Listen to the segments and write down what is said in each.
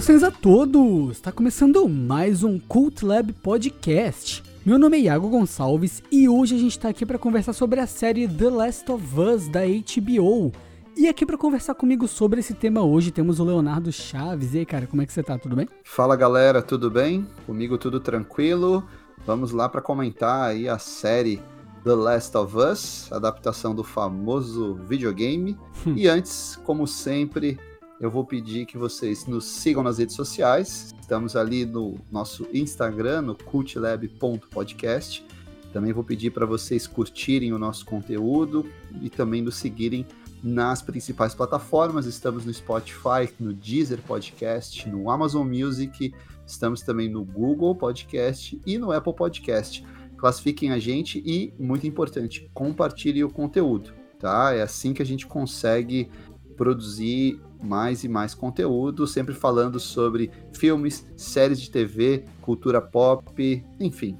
Saudações a todos! Está começando mais um Cult Lab Podcast. Meu nome é Iago Gonçalves e hoje a gente está aqui para conversar sobre a série The Last of Us da HBO. E aqui para conversar comigo sobre esse tema hoje temos o Leonardo Chaves. E aí, cara, como é que você tá? Tudo bem? Fala galera, tudo bem? Comigo tudo tranquilo. Vamos lá para comentar aí a série The Last of Us, adaptação do famoso videogame. Hum. E antes, como sempre, eu vou pedir que vocês nos sigam nas redes sociais. Estamos ali no nosso Instagram, no cultlab.podcast. Também vou pedir para vocês curtirem o nosso conteúdo e também nos seguirem nas principais plataformas. Estamos no Spotify, no Deezer Podcast, no Amazon Music, estamos também no Google Podcast e no Apple Podcast. Classifiquem a gente e, muito importante, compartilhem o conteúdo, tá? É assim que a gente consegue produzir mais e mais conteúdo, sempre falando sobre filmes, séries de TV, cultura pop, enfim,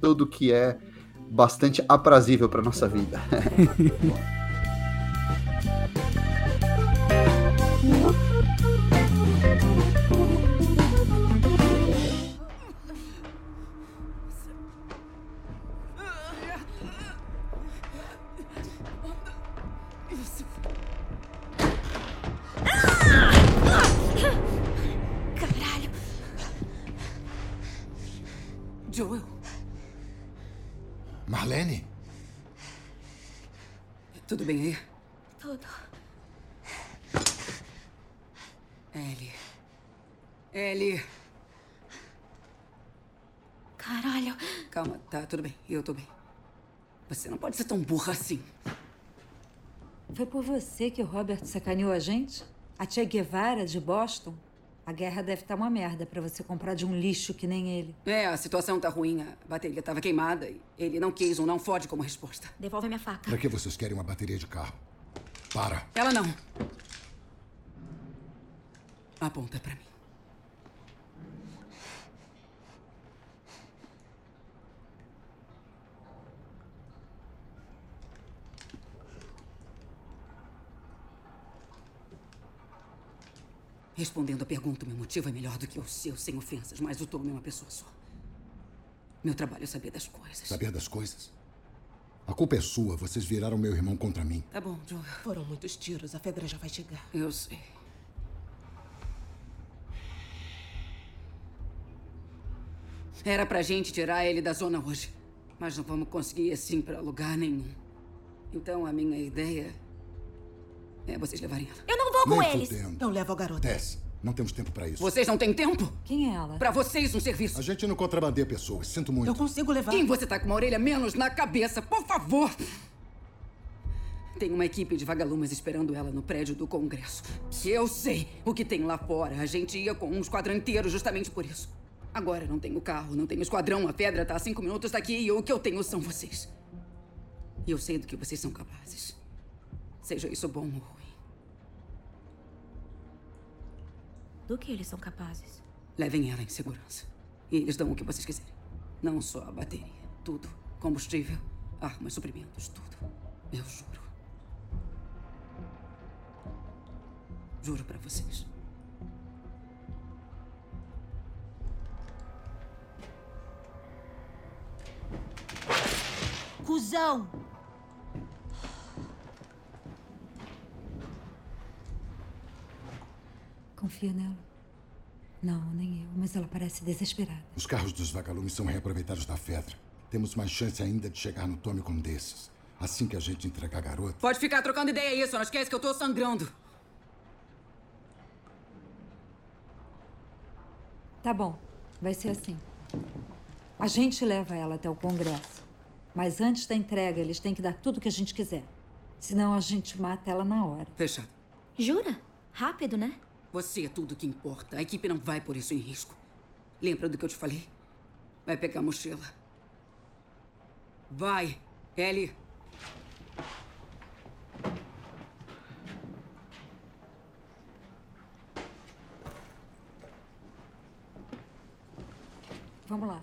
tudo que é bastante aprazível para nossa vida. tudo bem aí? Tudo. Ellie. Ellie. Caralho. Calma, tá tudo bem. Eu tô bem. Você não pode ser tão burra assim. Foi por você que o Robert sacaneou a gente? A Che Guevara de Boston? A guerra deve estar uma merda pra você comprar de um lixo que nem ele. É, a situação tá ruim. A bateria tava queimada e ele não quis um não fode como resposta. Devolve minha faca. Pra que vocês querem uma bateria de carro? Para. Ela não. Aponta pra mim. Respondendo a pergunta, meu motivo é melhor do que o seu, sem ofensas, mas o Tom é uma pessoa só. Meu trabalho é saber das coisas. Saber das coisas? A culpa é sua. Vocês viraram meu irmão contra mim. Tá bom, Joel. Foram muitos tiros, a Fedra já vai chegar. Eu sei. Era pra gente tirar ele da zona hoje. Mas não vamos conseguir assim pra lugar nenhum. Então a minha ideia é vocês levarem ela. Eu não vou com Nem eles. fudendo. Eu levo a garota. Tess, não temos tempo pra isso. Vocês não têm tempo? Quem é ela? Pra vocês um serviço. A gente não contrabandeia pessoas. Sinto muito. Eu consigo levar. Quem você tá com uma orelha menos na cabeça, por favor? Tem uma equipe de vagalumes esperando ela no prédio do Congresso. Eu sei o que tem lá fora. A gente ia com um esquadrão inteiro justamente por isso. Agora não tenho carro, não tenho esquadrão, a pedra tá a cinco minutos daqui e o que eu tenho são vocês. E eu sei do que vocês são capazes. Seja isso bom ou ruim. Do que eles são capazes? Levem ela em segurança. E eles dão o que vocês quiserem. Não só a bateria. Tudo. Combustível, armas, suprimentos, tudo. Eu juro. Juro pra vocês. Cusão! Confia nela? Não, nem eu, mas ela parece desesperada. Os carros dos vagalumes são reaproveitados da Fedra. Temos mais chance ainda de chegar no Tommy com um desses. Assim que a gente entregar a garota. Pode ficar trocando ideia isso, não esquece que eu tô sangrando. Tá bom, vai ser assim. A gente leva ela até o Congresso. Mas antes da entrega, eles têm que dar tudo que a gente quiser. Senão a gente mata ela na hora. Fechado. Jura? Rápido, né? Você é tudo que importa. A equipe não vai por isso em risco. Lembra do que eu te falei? Vai pegar a mochila. Vai, Ellie. Vamos lá.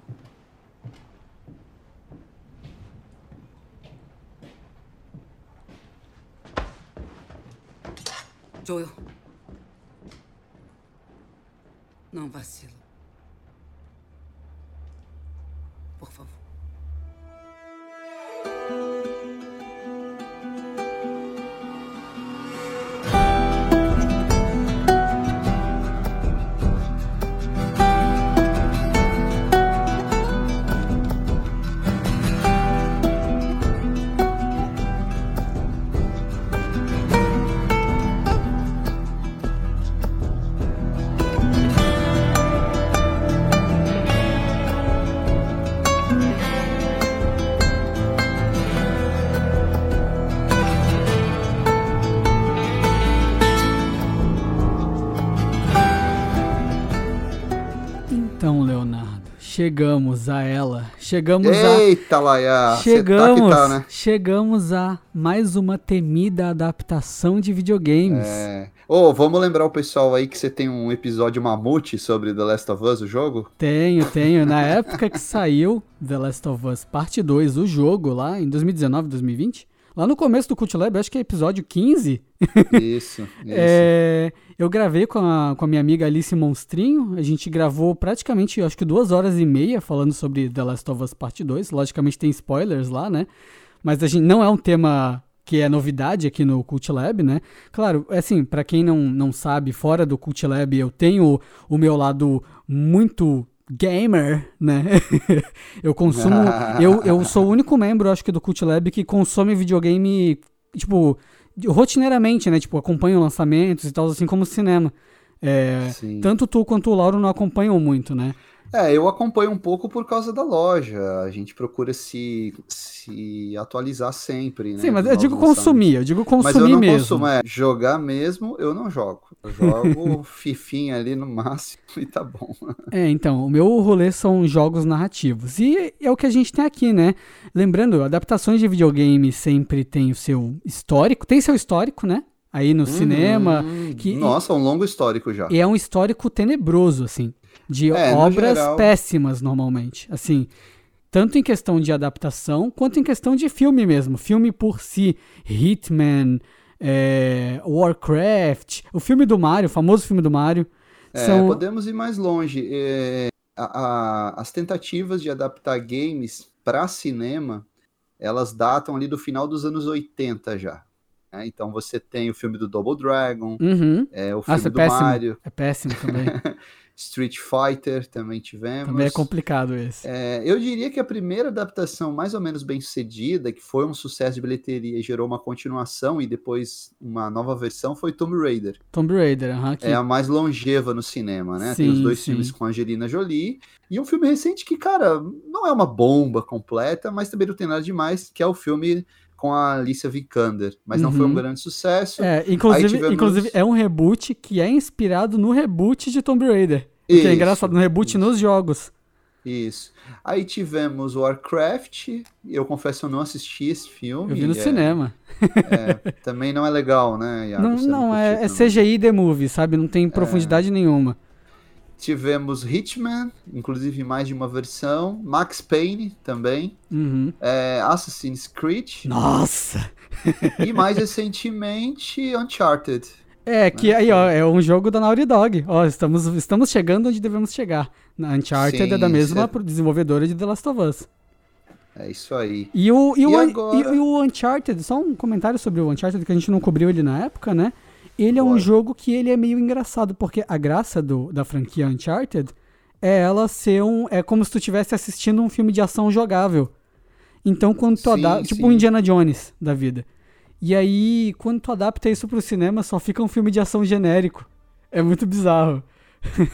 Chegamos a ela. Chegamos a. Eita, Laia! Você tá Chegamos, que tá, né? chegamos a mais uma temida adaptação de videogames. É. Ô, vamos lembrar o pessoal aí que você tem um episódio mamute sobre The Last of Us, o jogo? Tenho, tenho. Na época que saiu The Last of Us Parte 2, o jogo lá em 2019, 2020, lá no começo do Cult Lab, acho que é episódio 15, Isso, isso. é, eu gravei com a, com a minha amiga Alice Monstrinho. A gente gravou praticamente, acho que duas horas e meia falando sobre The Last of Us Parte 2. Logicamente tem spoilers lá, né? Mas a gente não é um tema que é novidade aqui no Cult Lab, né? Claro, é assim, pra quem não, não sabe, fora do Cult Lab eu tenho o meu lado muito gamer, né? eu consumo, eu, eu sou o único membro, acho que do Cult Lab que consome videogame, tipo, rotineiramente, né? Tipo, acompanha lançamentos e tal, assim como o cinema. É, tanto tu quanto o Lauro não acompanham muito, né? É, eu acompanho um pouco por causa da loja. A gente procura se, se atualizar sempre, né? Sim, mas eu digo consumir, eu digo consumir Mas eu não mesmo. consumo, é. Jogar mesmo, eu não jogo. Eu jogo fifinha ali no máximo e tá bom. É, então, o meu rolê são jogos narrativos. E é o que a gente tem aqui, né? Lembrando, adaptações de videogame sempre tem o seu histórico, tem seu histórico, né? Aí no cinema, Hum, que Nossa, um longo histórico já. e é um histórico tenebroso, assim, de É, no obras geral. péssimas normalmente, assim, tanto em questão de adaptação quanto em questão de filme mesmo, filme por si, Hitman, é, Warcraft, o filme do Mario, o famoso filme do Mario, É, são podemos ir mais longe. É, a- a- as tentativas de adaptar games para cinema, elas datam ali do final dos anos 80 já. né? Então você tem o filme do Double Dragon, Uhum. é, o filme Nossa, é do péssimo. Mario, É péssimo também. Street Fighter também tivemos. também é complicado esse. É, eu diria que a primeira adaptação mais ou menos bem sucedida, que foi um sucesso de bilheteria e gerou uma continuação e depois uma nova versão, foi Tomb Raider. Tomb Raider, aham, que É a mais longeva no cinema, né? Tem os Sim, dois sim. filmes com Angelina Jolie e um filme recente que, cara, não é uma bomba completa, mas também não tem nada demais, que é o filme com a Alicia Vikander. Mas não foi um Uhum. grande sucesso. É, inclusive, tivemos- inclusive é um reboot que é inspirado no reboot de Tomb Raider. O que é Isso, engraçado, no reboot isso. nos jogos. Isso. Aí tivemos Warcraft. Eu confesso, eu não assisti esse filme. Eu vi no é- cinema. é, também não é legal, né, Iago? Não, Você não, é, é. CGI The Movie, sabe? Não tem profundidade nenhuma. Tivemos Hitman, inclusive mais de uma versão. Max Payne também. Uhum. é, Assassin's Creed. Nossa! E mais recentemente, Uncharted. É, que aí, ó, é um jogo da Naughty Dog. Ó, estamos, estamos chegando onde devemos chegar. Na Uncharted Sim, é da mesma é- desenvolvedora de The Last of Us. É isso aí. E o, e, E o, agora? e- e o Uncharted, só um comentário sobre o Uncharted, que a gente não cobriu ele na época, né? Ele é um Bora. jogo que ele é meio engraçado, porque a graça do, da franquia Uncharted é ela ser um. É como se tu estivesse assistindo um filme de ação jogável. Então, quando tu adapta. Tipo um Indiana Jones da vida. E aí, quando tu adapta isso pro cinema, só fica um filme de ação genérico. É muito bizarro.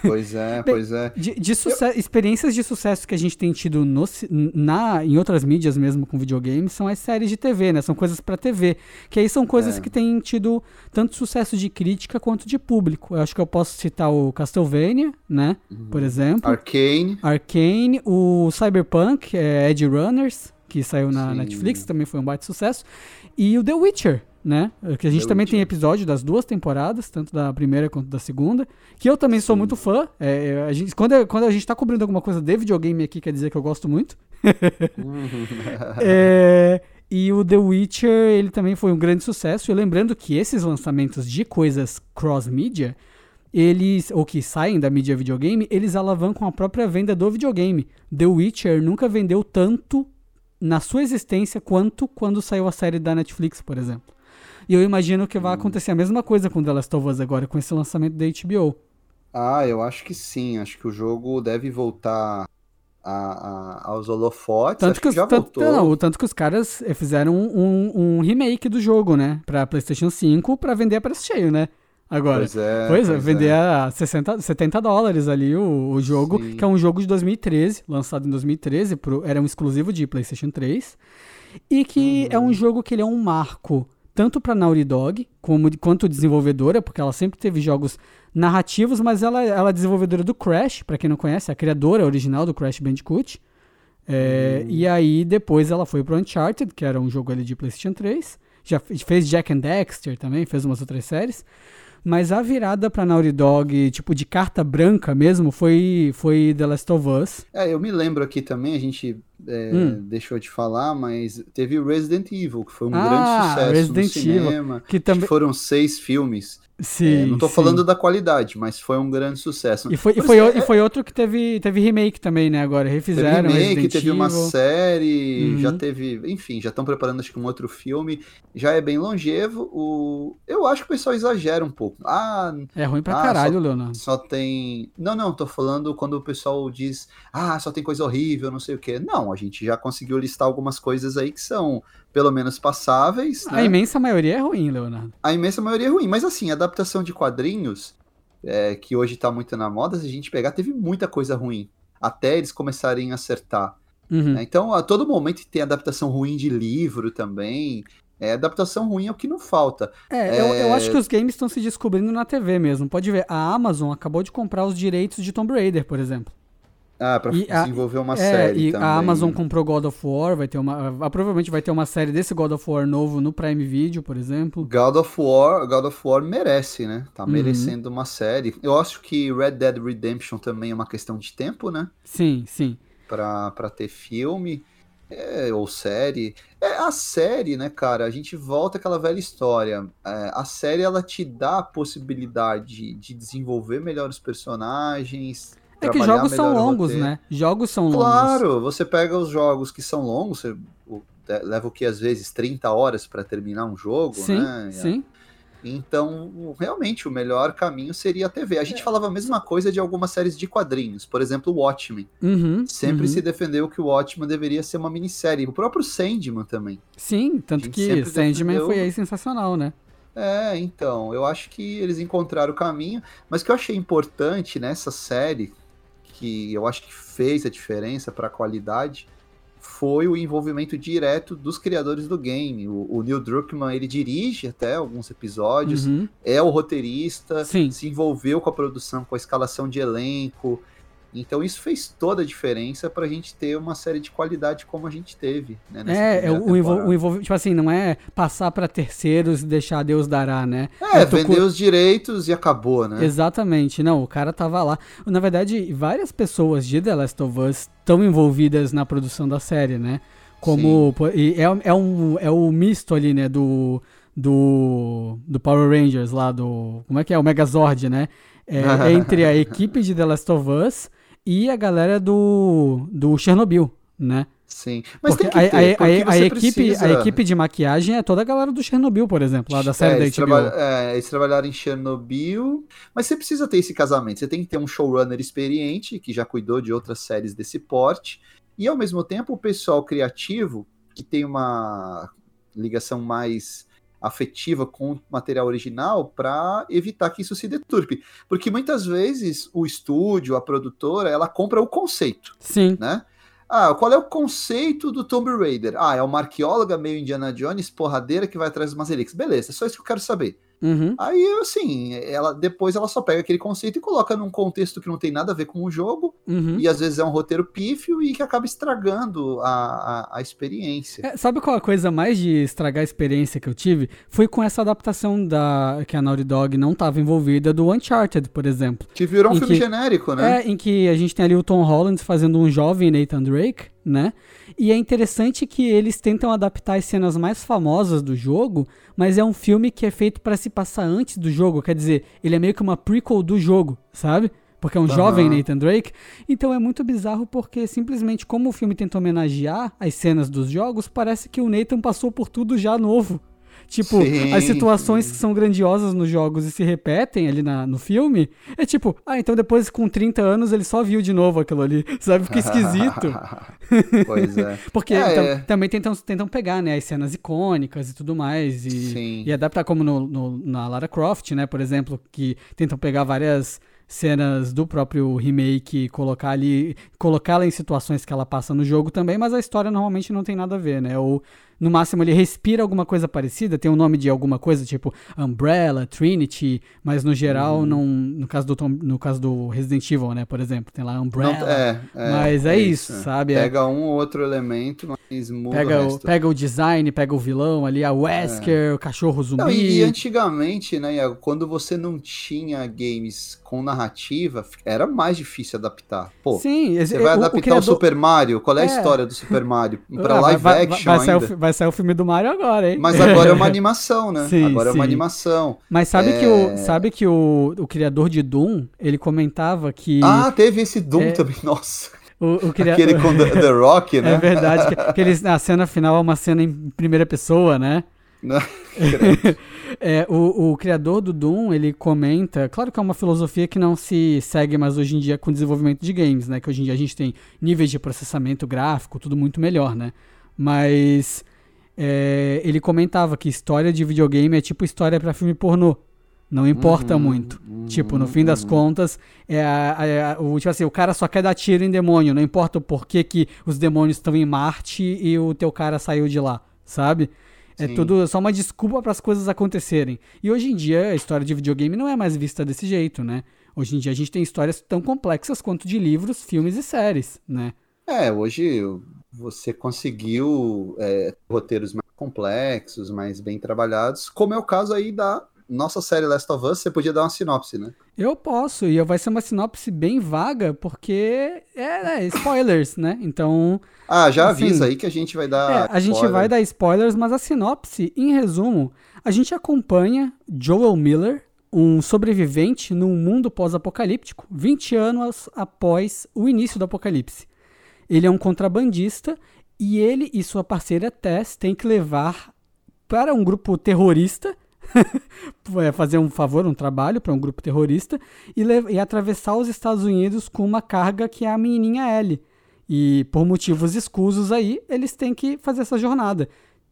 Pois é, pois é. De, de suce- Experiências de sucesso que a gente tem tido no na, em outras mídias mesmo com videogames são as séries de TV, né? São coisas pra TV. Que aí são coisas É. que têm tido tanto sucesso de crítica quanto de público. Eu acho que eu posso citar o Castlevania, né? Uhum. Por exemplo. Arcane. Arcane, o Cyberpunk, é, Edge Runners, que saiu na Sim. Netflix, também foi um baita sucesso. E o The Witcher, né? Que a gente também tem episódio das duas temporadas, tanto da primeira quanto da segunda. Que eu também sou Sim. muito fã. É, é, a gente, quando, quando a gente tá cobrindo alguma coisa de videogame aqui, quer dizer que eu gosto muito. É, e o The Witcher, ele também foi um grande sucesso. E lembrando que esses lançamentos de coisas cross-mídia, eles, ou que saem da mídia videogame, eles alavancam a própria venda do videogame. The Witcher nunca vendeu tanto na sua existência quanto quando saiu a série da Netflix, por exemplo. E eu imagino que vai acontecer a mesma coisa com The Last of Us agora, com esse lançamento da HBO. Ah, eu acho que sim. Acho que o jogo deve voltar a, a- aos holofotes. Tanto que, que, os, já tanto, voltou. não, tanto que os caras eh, fizeram um, um remake do jogo, né? Pra PlayStation 5 pra vender a preço cheio, né? Agora. Pois é. Pois é, pois vender a 60, 70 dólares ali o, o jogo, Sim. que é um jogo de 2013, lançado em 2013, pro, era um exclusivo de PlayStation 3, e que é Uhum. um jogo que ele é um marco tanto para Naughty Dog como, quanto desenvolvedora, porque ela sempre teve jogos narrativos, mas ela, ela é desenvolvedora do Crash, para quem não conhece, é a criadora original do Crash Bandicoot. É, Uhum. E aí depois ela foi pro Uncharted, que era um jogo ali de PlayStation 3. Já fe- fez Jack and Dexter também, fez umas outras séries. Mas a virada pra Naughty Dog, tipo, de carta branca mesmo, foi, foi The Last of Us. É, eu me lembro aqui também, a gente é, Hum. deixou de falar, mas teve o Resident Evil, que foi um Ah, grande sucesso Resident no Evil, cinema. que também- que foram seis filmes. Sim. É, não tô sim. falando da qualidade, mas foi um grande sucesso. E foi, e foi, é- e foi outro que teve, teve remake também, né? Agora, Teve refizeram remake, Resident teve uma série, Uhum. já teve, enfim, já estão preparando acho que um outro filme, já é bem longevo. O, eu acho que o pessoal exagera um pouco. Ah, É ruim pra Ah, caralho, só- Leonardo. só tem. Não, não, tô falando quando o pessoal diz, ah, só tem coisa horrível, não sei o quê. Não, a gente já conseguiu listar algumas coisas aí que são pelo menos passáveis. A né? imensa maioria é ruim, Leonardo. A imensa maioria é ruim, mas assim, adaptação de quadrinhos, é, que hoje tá muito na moda, se a gente pegar, teve muita coisa ruim. Até eles começarem a acertar. Uhum. né? Então, a todo momento tem adaptação ruim de livro também. É, adaptação ruim é o que não falta. É, Eu, eu É. acho que os games estão se descobrindo na TV mesmo. Pode ver, a Amazon acabou de comprar os direitos de Tomb Raider, por exemplo. Ah, pra E a- desenvolver uma é, série e também. a Amazon comprou God of War, vai ter uma. ah, Provavelmente vai ter uma série desse God of War novo no Prime Video, por exemplo. God of War, God of War merece, né? Tá Uhum. merecendo uma série. Eu acho que Red Dead Redemption também é uma questão de tempo, né? Sim, sim. Pra, pra ter filme é, ou série. É, a série, né, cara? A gente volta àquela velha história. É, a série, ela te dá a possibilidade de desenvolver melhor os personagens. É que jogos são longos, né? Jogos são longos. Claro, você pega os jogos que são longos, você é, leva o que às vezes 30 horas pra terminar um jogo, Sim, né? sim. Então, realmente, o melhor caminho seria a TV. A É. gente falava a mesma coisa de algumas séries de quadrinhos. Por exemplo, o Watchmen. Uhum, Sempre uhum. se defendeu que o Watchmen deveria ser uma minissérie. O próprio Sandman também. Sim, tanto que Sandman defendeu- foi aí sensacional, né? É, então, eu acho que eles encontraram o caminho. Mas o que eu achei importante nessa série, que eu acho que fez a diferença para a qualidade, foi o envolvimento direto dos criadores do game. O, o Neil Druckmann, ele dirige até alguns episódios, Uhum. é o roteirista, Sim. se envolveu com a produção, com a escalação de elenco. Então isso fez toda a diferença pra gente ter uma série de qualidade como a gente teve, né? É, é o, envol- envolvimento, tipo assim, não é passar pra terceiros e deixar Deus dará, né? É, vender cu- os direitos e acabou, né? Exatamente, não, o cara tava lá. Na verdade, várias pessoas de The Last of Us estão envolvidas na produção da série, né? Como. e é, é, um, é o misto ali, né? Do, do. Do Power Rangers lá, do. Como é que é? O Megazord, né? É, entre a equipe de The Last of Us e a galera do. Do Chernobyl, né? Sim. Mas Porque tem que ter, a, a- a- a equipe, precisa... a equipe de maquiagem é toda a galera do Chernobyl, por exemplo, lá da série É, da HBO. trabalham, é, eles trabalharam em Chernobyl, mas você precisa ter esse casamento. Você tem que ter um showrunner experiente, que já cuidou de outras séries desse porte, e ao mesmo tempo o pessoal criativo, que tem uma ligação mais afetiva com o material original, para evitar que isso se deturpe. Porque muitas vezes o estúdio, a produtora, ela compra o conceito Sim. né? Ah, qual é o conceito do Tomb Raider? Ah, é uma arqueóloga meio Indiana Jones, porradeira que vai atrás das relíquias. Beleza, é só isso que eu quero saber. Uhum. Aí, assim, ela depois ela só pega aquele conceito e coloca num contexto que não tem nada a ver com o jogo, Uhum. e às vezes é um roteiro pífio e que acaba estragando a, a, a experiência. É, sabe qual a coisa mais de estragar a experiência que eu tive? Foi com essa adaptação da que a Naughty Dog não estava envolvida do Uncharted, por exemplo. Que virou um filme que- genérico, né? É, em que a gente tem ali o Tom Holland fazendo um jovem Nathan Drake, né? E é interessante que eles tentam adaptar as cenas mais famosas do jogo, mas é um filme que é feito para se passar antes do jogo, quer dizer, ele é meio que uma prequel do jogo, sabe? Porque é um Aham. jovem Nathan Drake. Então é muito bizarro porque simplesmente como o filme tenta homenagear as cenas dos jogos, parece que o Nathan passou por tudo já novo. Tipo, Sim. as situações que são grandiosas nos jogos e se repetem ali na, no filme, é tipo, ah, então depois com 30 anos ele só viu de novo aquilo ali, sabe? Fica esquisito. pois é. Porque É, então, é. também tentam, tentam pegar, né, as cenas icônicas e tudo mais. E, Sim. e adaptar como no, no- na Lara Croft, né, por exemplo, que tentam pegar várias cenas do próprio remake e colocar ali, colocá-la em situações que ela passa no jogo também, mas a história normalmente não tem nada a ver, né? Ou no máximo ele respira alguma coisa parecida, tem o nome de alguma coisa, tipo Umbrella, Trinity, mas no geral Uhum. não, no caso do Tom- no caso do Resident Evil, né, por exemplo, tem lá Não, Umbrella. é, é, mas é isso, é. sabe? É- Pega um ou outro elemento, mas muda Pega o o, resto. pega o design, pega o vilão ali, a Wesker, o cachorro zumbi. Não, e, e antigamente, né, Iago, quando você não tinha games com narrativa, era mais difícil adaptar. Pô, Sim, você vai o- o adaptar o, criador- Super Mario, qual é a É. história do Super Mario? Pra Ah, live vai, vai- action vai o, ainda. Vai sair o filme do Mario agora, hein? Mas agora é uma animação, né? Sim, agora é uma sim. animação. Mas sabe É. que, o, sabe que o, o criador de Doom, ele comentava que Ah, teve esse Doom É. também, nossa. o, o cria- Aquele com The, The Rock, né? É verdade, que, que eles, a cena final é uma cena em primeira pessoa, né? Né? É, o, o criador do Doom, ele comenta, claro que é uma filosofia que não se segue mais hoje em dia com o desenvolvimento de games, né? Que hoje em dia a gente tem níveis de processamento gráfico, tudo muito melhor, né? Mas é, ele comentava que história de videogame é tipo história pra filme pornô. Não importa Uhum, muito. uhum, tipo, no fim das uhum. contas, é é o, tipo assim, o cara só quer dar tiro em demônio. Não importa o porquê que os demônios estão em Marte e o teu cara saiu de lá, sabe? É Sim. tudo só uma desculpa para as coisas acontecerem. E hoje em dia a história de videogame não é mais vista desse jeito, né? Hoje em dia a gente tem histórias tão complexas quanto de livros, filmes e séries, né? É, hoje você conseguiu é, roteiros mais complexos, mais bem trabalhados, como é o caso aí da nossa série Last of Us, você podia dar uma sinopse, né? Eu posso, e vai ser uma sinopse bem vaga, porque é, é, spoilers, né? Então, Ah, já Assim, avisa aí que a gente vai dar. É, a gente vai dar spoilers, mas a sinopse, em resumo, a gente acompanha Joel Miller, um sobrevivente num mundo pós-apocalíptico, 20 anos após o início do apocalipse. Ele é um contrabandista e ele e sua parceira Tess têm que levar para um grupo terrorista é, fazer um favor, um trabalho para um grupo terrorista e, e atravessar os Estados Unidos com uma carga que é a menininha Ellie. E por motivos escusos aí, eles têm que fazer essa jornada.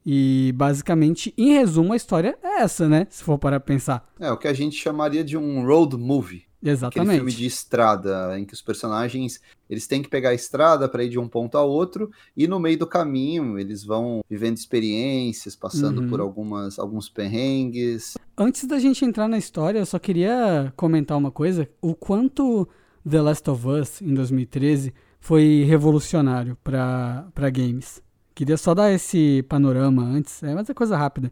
E basicamente, em resumo, a história é essa, né? Se for para pensar. É, o que a gente chamaria de um road movie. Aquele Exatamente. filme de estrada, em que os personagens eles têm que pegar a estrada para ir de um ponto ao outro, e no meio do caminho eles vão vivendo experiências, passando Uhum. por algumas, alguns perrengues. Antes da gente entrar na história, eu só queria comentar uma coisa. O quanto The Last of Us, em 2013, foi revolucionário para games. Queria só dar esse panorama antes, é, mas é coisa rápida.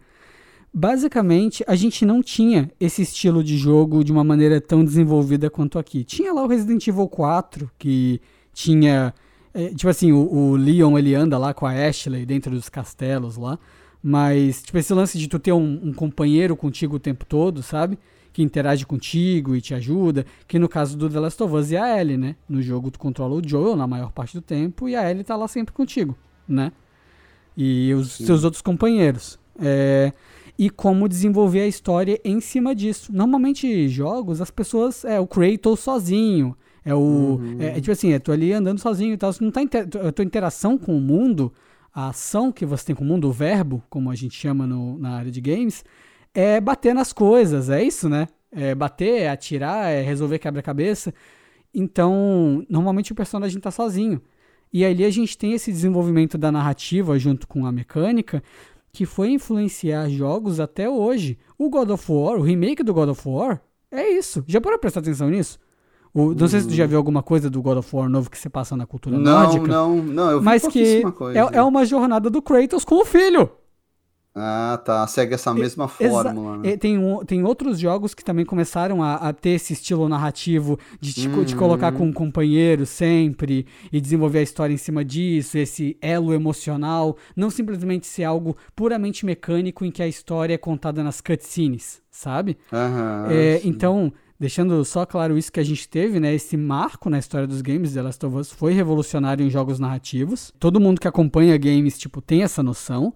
Basicamente, a gente não tinha esse estilo de jogo de uma maneira tão desenvolvida quanto aqui. Tinha lá o Resident Evil 4, que tinha. é, tipo assim, o, o Leon ele anda lá com a Ashley dentro dos castelos lá. Mas, tipo, esse lance de tu ter um, um companheiro contigo o tempo todo, sabe? Que interage contigo e te ajuda. Que no caso do The Last of Us é a Ellie, né? No jogo tu controla o Joel na maior parte do tempo e a Ellie tá lá sempre contigo, né? E os Sim. seus outros companheiros. É, e como desenvolver a história em cima disso. Normalmente, jogos, as pessoas. É o Kratos sozinho. É o. Uhum. É, é tipo assim, é tu ali andando sozinho e tal. Você não tá inter- a tua interação com o mundo, a ação que você tem com o mundo, o verbo, como a gente chama no- na área de games, é bater nas coisas. É isso, né? É bater, é atirar, é resolver quebra-cabeça. Então, normalmente o personagem tá sozinho. E ali a gente tem esse desenvolvimento da narrativa junto com a mecânica que foi influenciar jogos até hoje. O God of War, o remake do God of War, é isso. Já parou pra prestar atenção nisso? O- não sei se tu já viu alguma coisa do God of War novo que se passa na cultura Não, nórdica. não, não, eu vi mas que coisa. é, é uma jornada do Kratos com o filho. Ah, tá. Segue essa mesma Exa- fórmula. né? Tem, um- tem outros jogos que também começaram a, a ter esse estilo narrativo de te, co- te colocar Uhum. com um companheiro sempre e desenvolver a história em cima disso, esse elo emocional, não simplesmente ser algo puramente mecânico em que a história é contada nas cutscenes, sabe? Aham, É, então, deixando só claro isso que a gente teve, né? Esse marco na história dos games, The Last of Us, foi revolucionário em jogos narrativos. Todo mundo que acompanha games, tipo, tem essa noção.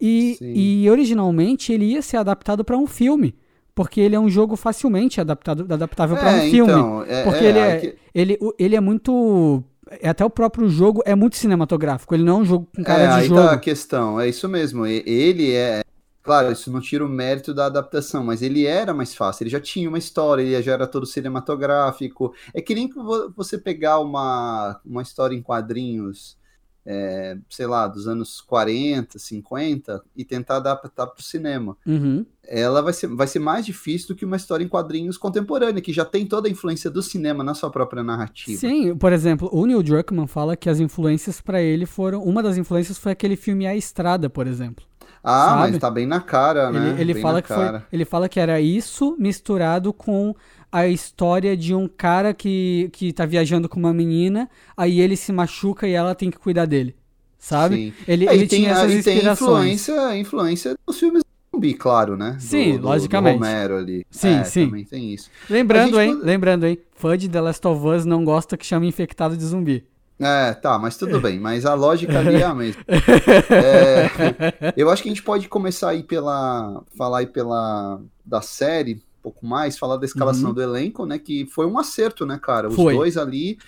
E, e originalmente ele ia ser adaptado para um filme. Porque ele é um jogo facilmente adaptado, adaptável para É, um filme. então, é- porque é, ele, é, que- ele, ele é muito. é, Até o próprio jogo é muito cinematográfico. Ele não é um jogo com cara é, de jogo. tá a questão. É isso mesmo. Ele é. Claro, isso não tira o mérito da adaptação, mas ele era mais fácil. Ele já tinha uma história, ele já era todo cinematográfico. É que nem você pegar uma, uma história em quadrinhos, é, sei lá, dos anos 40, 50, e tentar adaptar para o cinema. Uhum. ela vai ser, vai ser mais difícil do que uma história em quadrinhos contemporânea, que já tem toda a influência do cinema na sua própria narrativa. Sim, por exemplo, o Neil Druckmann fala que as influências pra ele foram. Uma das influências foi aquele filme A Estrada, por exemplo. Ah, Sabe? mas tá bem na cara, né? Ele, ele fala que foi, cara. ele fala que era isso misturado com a história de um cara que, que tá viajando com uma menina, aí ele se machuca e ela tem que cuidar dele. Sabe? Sim. Ele, É, ele tem, tinha essas e tem inspirações. influência, influência dos filmes zumbi, claro, né? Do- Sim, do- do logicamente. Romero ali. Sim, É, sim. Também tem isso. Lembrando, gente hein? Lembrando, hein? Fã de The Last of Us não gosta que chame infectado de zumbi. É, tá, mas tudo bem. Mas a lógica ali é a mesma. É, eu acho que a gente pode começar aí pela. falar aí pela. da série, pouco mais, falar da escalação Uhum. do elenco, né? Que foi um acerto, né, cara? Os Foi. dois ali.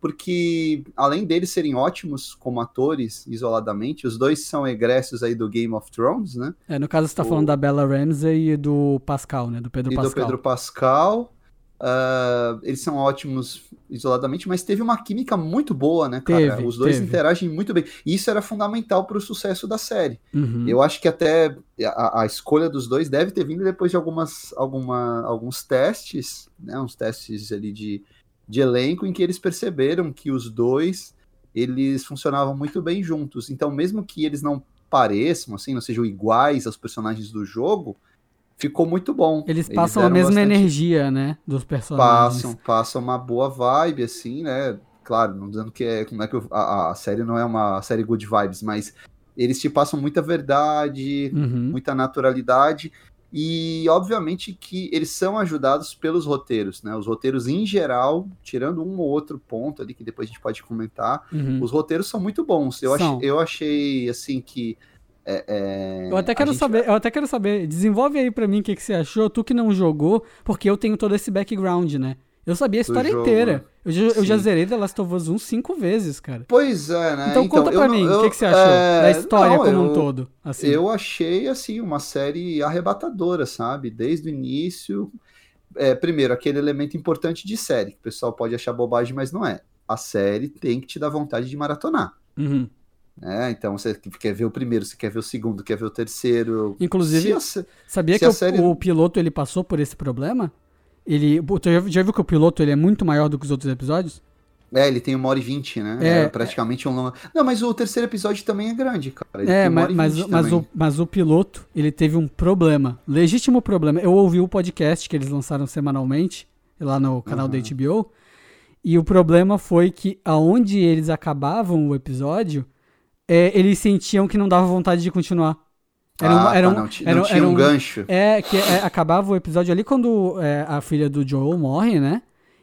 Porque, além deles serem ótimos como atores, isoladamente, os dois são egressos aí do Game of Thrones, né? É, no caso, você tá O- falando da Bella Ramsey e do Pascal, né? Do Pedro e Pascal. do Pedro Pascal. Ah, eles são ótimos isoladamente, mas teve uma química muito boa, né, cara? Teve, Os dois teve. interagem muito bem. E isso era fundamental para o sucesso da série. Uhum. Eu acho que até a, a escolha dos dois deve ter vindo depois de algumas, alguma, alguns testes, né? Uns testes ali de, de elenco em que eles perceberam que os dois eles funcionavam muito bem juntos. Então, mesmo que eles não pareçam, assim, não sejam iguais aos personagens do jogo, ficou muito bom. Eles passam a deram mesma bastante- energia, né? Dos personagens. Passam, passam uma boa vibe, assim, né? Claro, não dizendo que é, como é que eu- a, a série não é uma série good vibes, mas eles te passam muita verdade, Uhum. muita naturalidade e obviamente que eles são ajudados pelos roteiros, né? Os roteiros em geral, tirando um ou outro ponto ali que depois a gente pode comentar, Uhum. os roteiros são muito bons. Eu, achei, eu achei assim que é, é, Eu até quero gente- saber, eu até quero saber, desenvolve aí pra mim o que, que você achou, tu que não jogou, porque eu tenho todo esse background, né? Eu sabia a história jogo, inteira. Eu, já- eu já zerei The Last of Us 1 cinco vezes, cara. Pois é, né? Então, conta eu pra não- mim, o que, que você achou é, da história não, como um eu- todo. Assim. Eu achei, assim, uma série arrebatadora, sabe? Desde o início. É, primeiro, aquele elemento importante de série, que o pessoal pode achar bobagem, mas não é. A série tem que te dar vontade de maratonar. Uhum. Né? Então, você quer ver o primeiro, você quer ver o segundo, quer ver o terceiro. Inclusive, Se a Sabia se que o, série- o piloto ele passou por esse problema? Ele, tu já, já viu que o piloto ele é muito maior do que os outros episódios? É, ele tem uma hora e vinte, né? É, É, praticamente um longo. Não, mas o terceiro episódio também é grande, cara. Ele É, mas, mas, mas, o, mas o piloto, ele teve um problema, legítimo problema. Eu ouvi o podcast que eles lançaram semanalmente, lá no canal da Aham. HBO, e o problema foi que aonde eles acabavam o episódio, é, eles sentiam que não dava vontade de continuar. Era um- ah, era tá, um- não, era- não tinha era um um- gancho. É, que é, acabava o episódio ali quando é, a filha do Joel morre, né?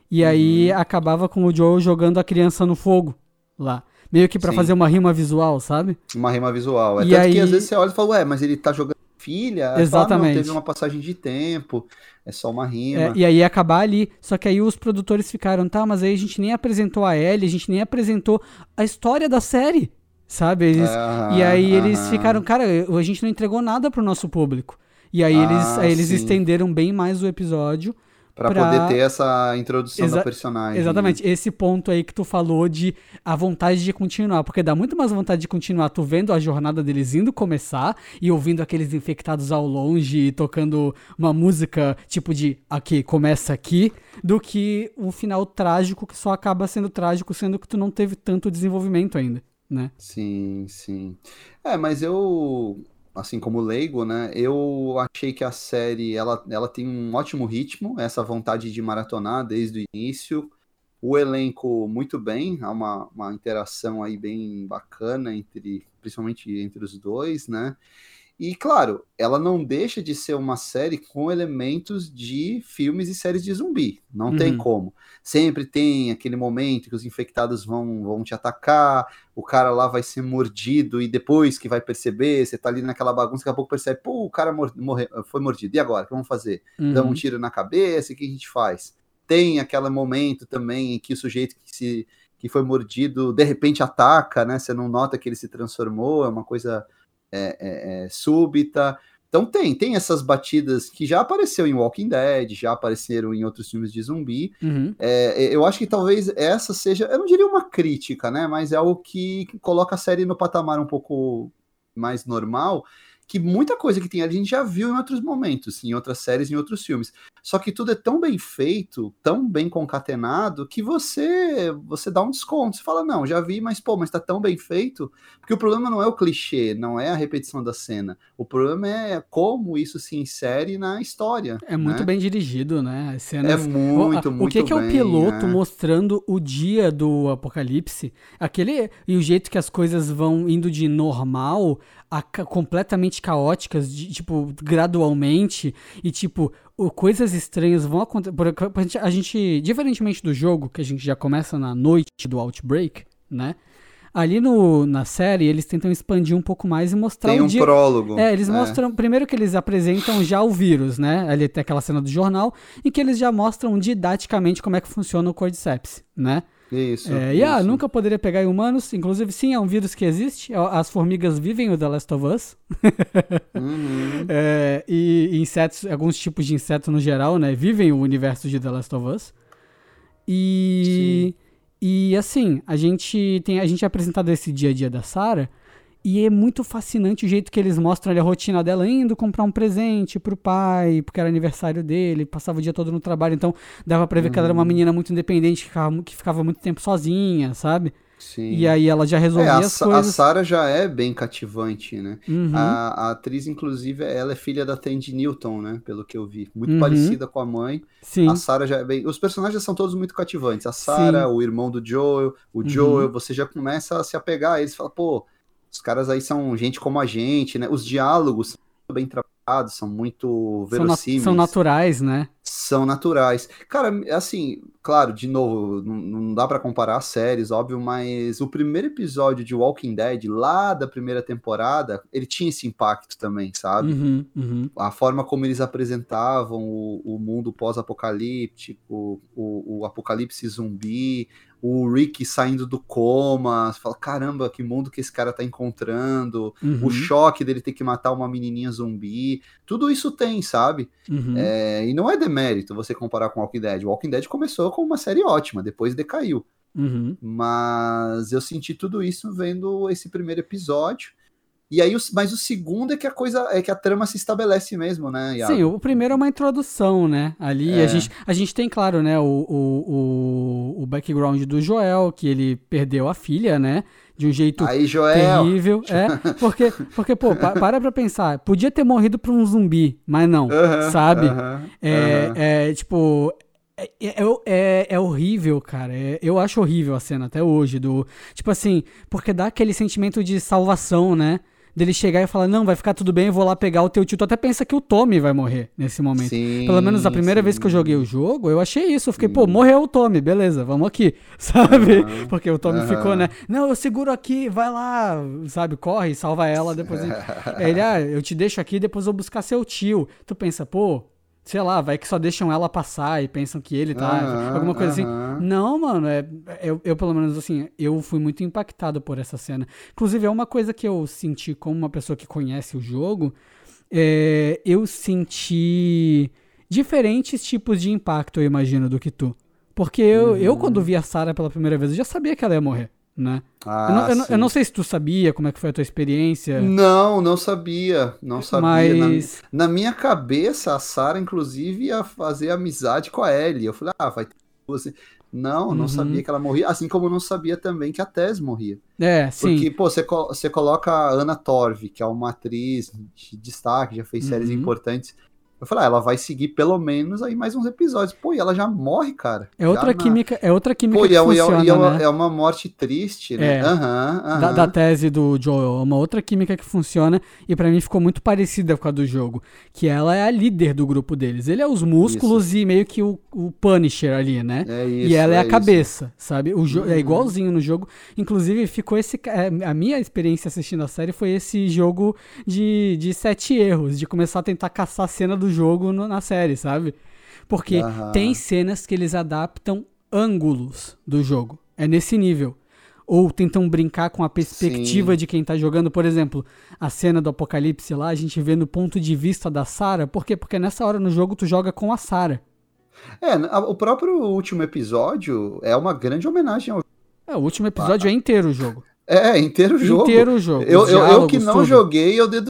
E aí Uhum. acabava com o Joel jogando a criança no fogo lá. Meio que pra Sim. fazer uma rima visual, sabe? Uma rima visual. É E tanto aí- que às vezes você olha e fala, ué, mas ele tá jogando filha? Aí fala, "Ah, Exatamente. não, teve uma passagem de tempo, é só uma rima. É, e aí ia acabar ali. Só que aí os produtores ficaram, tá, mas aí a gente nem apresentou a Ellie, a gente nem apresentou a história da série, sabe? Eles, Aham, e aí eles ficaram, cara, a gente não entregou nada pro nosso público. E aí Ah, eles, aí eles sim. estenderam bem mais o episódio. Pra, pra- poder ter essa introdução Exa- da personagem. Exatamente, esse ponto aí que tu falou de a vontade de continuar, porque dá muito mais vontade de continuar tu vendo a jornada deles indo começar e ouvindo aqueles infectados ao longe e tocando uma música tipo de aqui, começa aqui, do que um final trágico que só acaba sendo trágico, sendo que tu não teve tanto desenvolvimento ainda, né? Sim, sim. É, mas eu assim como leigo, né? Eu achei que a série ela, ela tem um ótimo ritmo, essa vontade de maratonar desde o início. O elenco muito bem, há uma, uma interação aí bem bacana entre, principalmente entre os dois, né? E claro, ela não deixa de ser uma série com elementos de filmes e séries de zumbi. Não uhum. tem como. Sempre tem aquele momento que os infectados vão, vão te atacar, o cara lá vai ser mordido e depois que vai perceber, você tá ali naquela bagunça, daqui a pouco percebe, pô, o cara morre, foi mordido. E agora? O que vamos fazer? Uhum. Dá um tiro na cabeça, o que a gente faz? Tem aquele momento também em que o sujeito que se que foi mordido, de repente ataca, né? Você não nota que ele se transformou, é uma coisa é, é, é, súbita. Então tem, tem essas batidas que já apareceu em Walking Dead, já apareceram em outros filmes de zumbi. Uhum. É, eu acho que talvez essa seja, eu não diria uma crítica, né? Mas é algo que coloca a série no patamar um pouco mais normal que muita coisa que tem ali a gente já viu em outros momentos, em outras séries, em outros filmes. Só que tudo é tão bem feito, tão bem concatenado, que você você dá um desconto. Você fala, não, já vi, mas pô, mas tá tão bem feito. Porque o problema não é o clichê, não é a repetição da cena. O problema é como isso se insere na história. É muito né? bem dirigido, né? As cenas... É muito, o, muito O que, que é o bem, piloto é. mostrando o dia do apocalipse? Aquele. E o jeito que as coisas vão indo de normal a completamente caóticas, de, tipo, gradualmente, e tipo, o- coisas estranhas vão acontecer. A gente- A gente, diferentemente do jogo, que a gente já começa na noite do Outbreak, né? Ali no, na série, eles tentam expandir um pouco mais e mostrar Tem um dia. prólogo. É, eles mostram. Primeiro que eles apresentam já o vírus, né? Ali tem aquela cena do jornal, em que eles já mostram didaticamente como é que funciona o Cordyceps, né? Isso. É, e ah, nunca poderia pegar em humanos. Inclusive, sim, é um vírus que existe. As formigas vivem o The Last of Us. Uhum. É, e insetos, alguns tipos de insetos no geral, né? Vivem o universo de The Last of Us. E. E assim, a gente tem a gente é apresentado esse dia a dia da Sarah. E é muito fascinante o jeito que eles mostram ali, a rotina dela indo comprar um presente pro pai, porque era aniversário dele, passava o dia todo no trabalho, então dava pra ver que ela era uma menina muito independente, que ficava, que ficava muito tempo sozinha, sabe? Sim. E aí ela já É, resolvia a, as Sa- a coisas. Sarah já é bem cativante, né? Uhum. A, a atriz, inclusive, ela é filha da Tandy Newton, né? Pelo que eu vi. Muito Uhum. parecida com a mãe. Sim. A Sarah já é bem. Os personagens são todos muito cativantes. A Sarah, o irmão do Joel, o Uhum. Joel, você já começa a se apegar a eles. Fala, pô, os caras aí são gente como a gente, né? Os diálogos são muito bem trabalhados, são muito São, na- verossímeis. são naturais, né? são naturais. Cara, assim, claro, de novo, não, não dá pra comparar as séries, óbvio, mas o primeiro episódio de Walking Dead, lá da primeira temporada, ele tinha esse impacto também, sabe? Uhum, uhum. A forma como eles apresentavam o, o mundo pós-apocalíptico, o, o apocalipse zumbi, o Rick saindo do coma, você fala, caramba, que mundo que esse cara tá encontrando, Uhum. o choque dele ter que matar uma menininha zumbi, tudo isso tem, sabe? Uhum. É, e não é demérito você comparar com Walking Dead. Walking Dead começou com uma série ótima, depois decaiu. Uhum. Mas eu senti tudo isso vendo esse primeiro episódio. E aí, mas o segundo é que a coisa é que a trama se estabelece mesmo, né? Iago? Sim, o primeiro é uma introdução, né? Ali É. a, gente, a gente tem, claro, né, o, o, o, o background do Joel, que ele perdeu a filha, né? De um jeito Aí, Joel. terrível. É, porque, porque pô, pa- para pra pensar. Podia ter morrido pra um zumbi, mas não, sabe? É, é, tipo. É, é, é, é horrível, cara. É- eu acho horrível a cena até hoje. Do, tipo assim, porque dá aquele sentimento de salvação, né? Dele chegar e falar: Não, vai ficar tudo bem, eu vou lá pegar o teu tio. Tu até pensa que o Tommy vai morrer nesse momento. Sim, Pelo menos a primeira sim. vez que eu joguei o jogo, eu achei isso. Eu fiquei, pô, morreu o Tommy, beleza, vamos aqui, sabe? Aham, Porque o Tommy aham. ficou, né? Não, eu seguro aqui, vai lá, sabe? Corre, salva ela, depois. ele, ah, eu te deixo aqui, depois eu vou buscar seu tio. Tu pensa, pô, sei lá, vai que só deixam ela passar e pensam que ele tá. Alguma coisa assim. Não, mano, é, eu, eu, pelo menos assim, eu fui muito impactado por essa cena. Inclusive, é uma coisa que eu senti como uma pessoa que conhece o jogo. é, eu senti diferentes tipos de impacto, eu imagino, do que tu. Porque eu, eu quando vi a Sarah pela primeira vez, eu já sabia que ela ia morrer, né? Ah, eu, não, eu não- eu não sei se tu sabia como é que foi a tua experiência. Não, não sabia. Não sabia. Na- Mas. Na, minha cabeça, a Sarah, inclusive, ia fazer amizade com a Ellie. Eu falei, ah, vai ter duas. Não, não Uhum. sabia que ela morria. Assim como eu não sabia também que a Tess morria. É, sim. Porque, pô, você, co- você coloca a Ana Torv, que é uma atriz de destaque, já fez séries Uhum. importantes. Eu falei, ah, ela vai seguir pelo menos aí mais uns episódios. Pô, e ela já morre, cara. É outra na- química, é outra química Pô, que e é, e é- funciona, e é uma, né? é uma morte triste, né? É. Aham, aham. da, da tese do Joel, é uma outra química que funciona e pra mim ficou muito parecida com a do jogo, que ela é a líder do grupo deles. Ele é os músculos e meio que o, o Punisher ali, né? É e isso, ela é, a isso. Uhum. cabeça, sabe? O jo- É igualzinho no jogo. Inclusive, ficou esse. é, A minha experiência assistindo a série foi esse jogo de, de sete erros, de começar a tentar caçar a cena do jogo no- na série, sabe? Porque Aham. tem cenas que eles adaptam ângulos do jogo. É nesse nível. Ou tentam brincar com a perspectiva Sim. de quem tá jogando. Por exemplo, a cena do apocalipse lá, a gente vê no ponto de vista da Sarah. Por quê? Porque nessa hora no jogo tu joga com a Sarah. É, o próprio último episódio é uma grande homenagem ao. É, o último episódio é inteiro o jogo. É, inteiro o jogo. Inteiro o jogo. Eu, eu, eu que não tudo. joguei, eu dedo.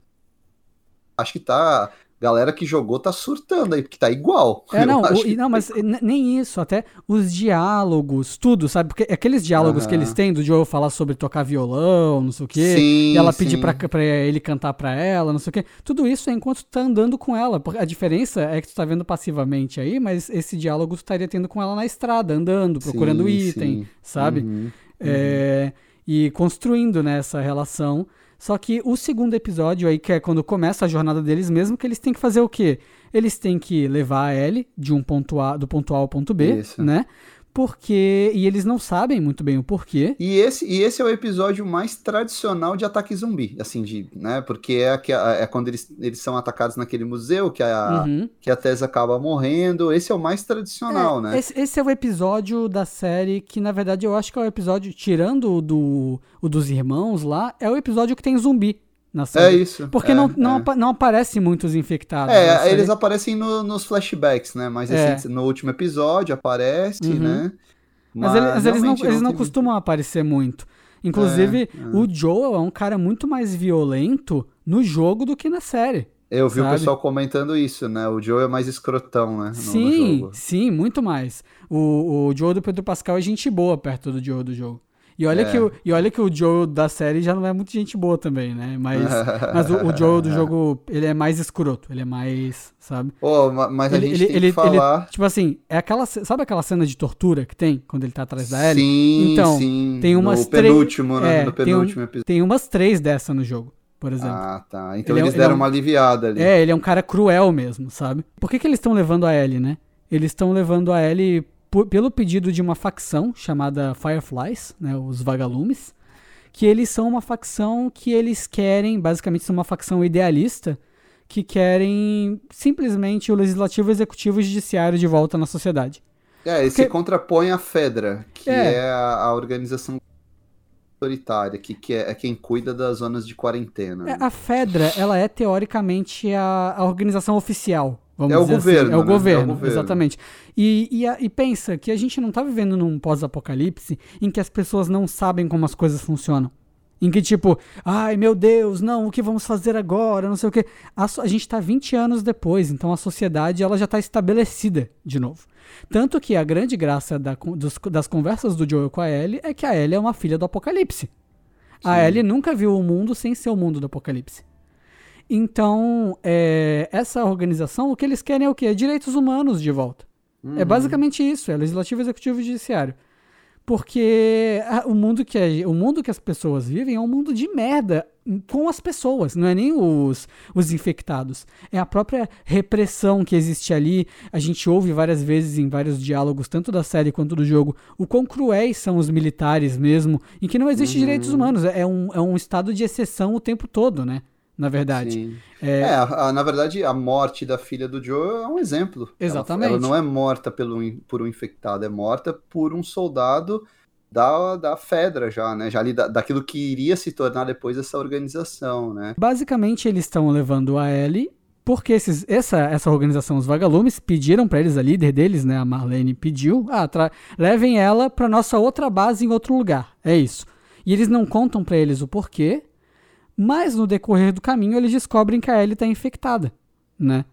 Acho que tá. Galera que jogou tá surtando aí, porque tá igual. É, não, o- que- não, mas nem isso, até os diálogos, tudo, sabe? Porque aqueles diálogos que eles têm do Joel falar sobre tocar violão, não sei o quê, Sim, e ela pedir pra, pra ele cantar pra ela, não sei o quê, tudo isso é enquanto tu tá andando com ela. A diferença é que tu tá vendo passivamente aí, mas esse diálogo tu estaria tendo com ela na estrada, andando, procurando Sim, item, sim. sabe? Uhum. É, e construindo né, essa relação. Só que o segundo episódio aí, que é quando começa a jornada deles mesmo, que eles têm que fazer o quê? Eles têm que levar a Ellie de um ponto A, do ponto A ao ponto B, Isso. né? Porque. E eles não sabem muito bem o porquê. E esse, e esse é o episódio mais tradicional de ataque zumbi, assim, de, né? Porque é, que a- é quando eles, eles são atacados naquele museu que a, Uhum. que a Tess acaba morrendo. Esse é o mais tradicional, É, né? Esse, esse é o episódio da série que, na verdade, eu acho que é o episódio, tirando o, do, o dos irmãos lá, é o episódio que tem zumbi É isso. Porque é, não, não, é. apa- não aparece muitos infectados. É, série. eles aparecem no- nos flashbacks, né? Mais É. recentes. No último episódio aparece, Uhum. né? Mas, ele- mas eles não, realmente eles não costumam aparecer muito. Inclusive, É, o Joel é um cara muito mais violento no jogo do que na série. Eu vi o sabe? pessoal comentando isso, né? O Joe é mais escrotão, né? no- no sim, jogo. sim, muito mais. O, o Joel do Pedro Pascal é gente boa perto do Joel do jogo. E olha, É. que o, e olha que o Joel da série já não é muito gente boa também, né? Mas, mas o, o Joel do jogo, ele é mais escroto, ele é mais, sabe? Ma- mas a Ele, gente ele, tem ele, que falar. ele- tipo assim, é aquela, sabe aquela cena de tortura que tem quando ele tá atrás da Ellie? Sim, Então, sim. tem umas no três- penúltimo, né? é, no tem um- penúltimo episódio. Tem umas três dessa no jogo, por exemplo. Ah, tá. Então Ele é- eles ele é deram um- uma aliviada ali. É, ele é um cara cruel mesmo, sabe? Por que, que eles estão levando a Ellie, né? Eles estão levando a Ellie por- pelo pedido de uma facção chamada Fireflies, né? Os vagalumes. Que eles são uma facção que eles querem, basicamente são uma facção idealista, que querem simplesmente o legislativo, executivo e judiciário de volta na sociedade. É, eles Porque- se contrapõem à Fedra, que É. é, a, a organização autoritária, que, que é, é quem cuida das zonas de quarentena. É, A Fedra, ela é teoricamente a, a organização oficial. Vamos É o assim. governo, É o né? É o governo, governo. exatamente. E, e, a- e pensa que a gente não tá vivendo num pós-apocalipse em que as pessoas não sabem como as coisas funcionam. Em que, tipo, ai meu Deus, não, o que vamos fazer agora? Não sei o quê. A, a gente tá 20 anos depois, então a sociedade ela já tá estabelecida de novo. Tanto que a grande graça da dos- das conversas do Joel com a Ellie é que a Ellie é uma filha do apocalipse. A Ellie nunca viu o mundo sem ser o mundo do apocalipse. Então, é, essa organização, o que eles querem é o quê? Direitos humanos de volta. É basicamente isso, é legislativo, executivo e judiciário. Porque a- o mundo, que a- o mundo que as pessoas vivem é um mundo de merda com as pessoas, não é nem os, os infectados. É a própria repressão que existe ali. A gente ouve várias vezes em vários diálogos, tanto da série quanto do jogo, o quão cruéis são os militares mesmo, em que não existe direitos humanos. É um, é um estado de exceção o tempo todo, né? Na verdade. É, É, a- a- na verdade, a morte da filha do Joe é um exemplo. Ela- Exatamente. Ela, não é morta pelo, por um infectado, é morta por um soldado da, da Fedra já, né? Já ali da, daquilo que iria se tornar depois essa organização, né? Basicamente, eles estão levando a Ellie porque esses, essa, essa organização, os vagalumes, pediram para eles, a líder deles, né, a Marlene, pediu, ah, levem ela para nossa outra base em outro lugar. É isso. E eles não contam para eles o porquê, mas no decorrer do caminho eles descobrem que a Ellie está infectada, né?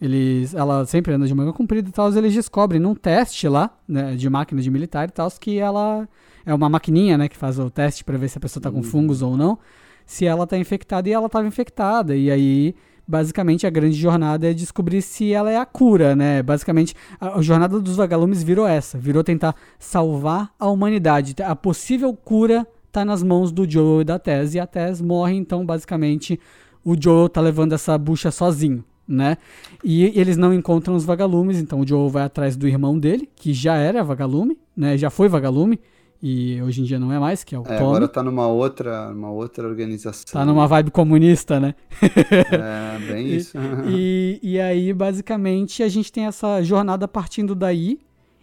Eles, ela sempre anda de manga comprida e tal, eles descobrem num teste lá, né, de máquina de militar e tal, que ela é uma maquininha, né, que faz o teste para ver se a pessoa tá com fungos ou não, se ela tá infectada e ela tava infectada. E aí, basicamente, a grande jornada é descobrir se ela é a cura, né? Basicamente, a, a jornada dos vagalumes virou essa, virou tentar salvar a humanidade. A possível cura tá nas mãos do Joel e da Tess, e a Tess morre, então, basicamente, o Joel tá levando essa bucha sozinho né? E eles não encontram os vagalumes, então o Joel vai atrás do irmão dele, que já era vagalume, né? Já foi vagalume e hoje em dia não é mais, que é o É, Tommy. agora tá numa outra, uma outra organização. Tá numa vibe comunista, né? É, bem isso. E, e aí, basicamente, a gente tem essa jornada partindo daí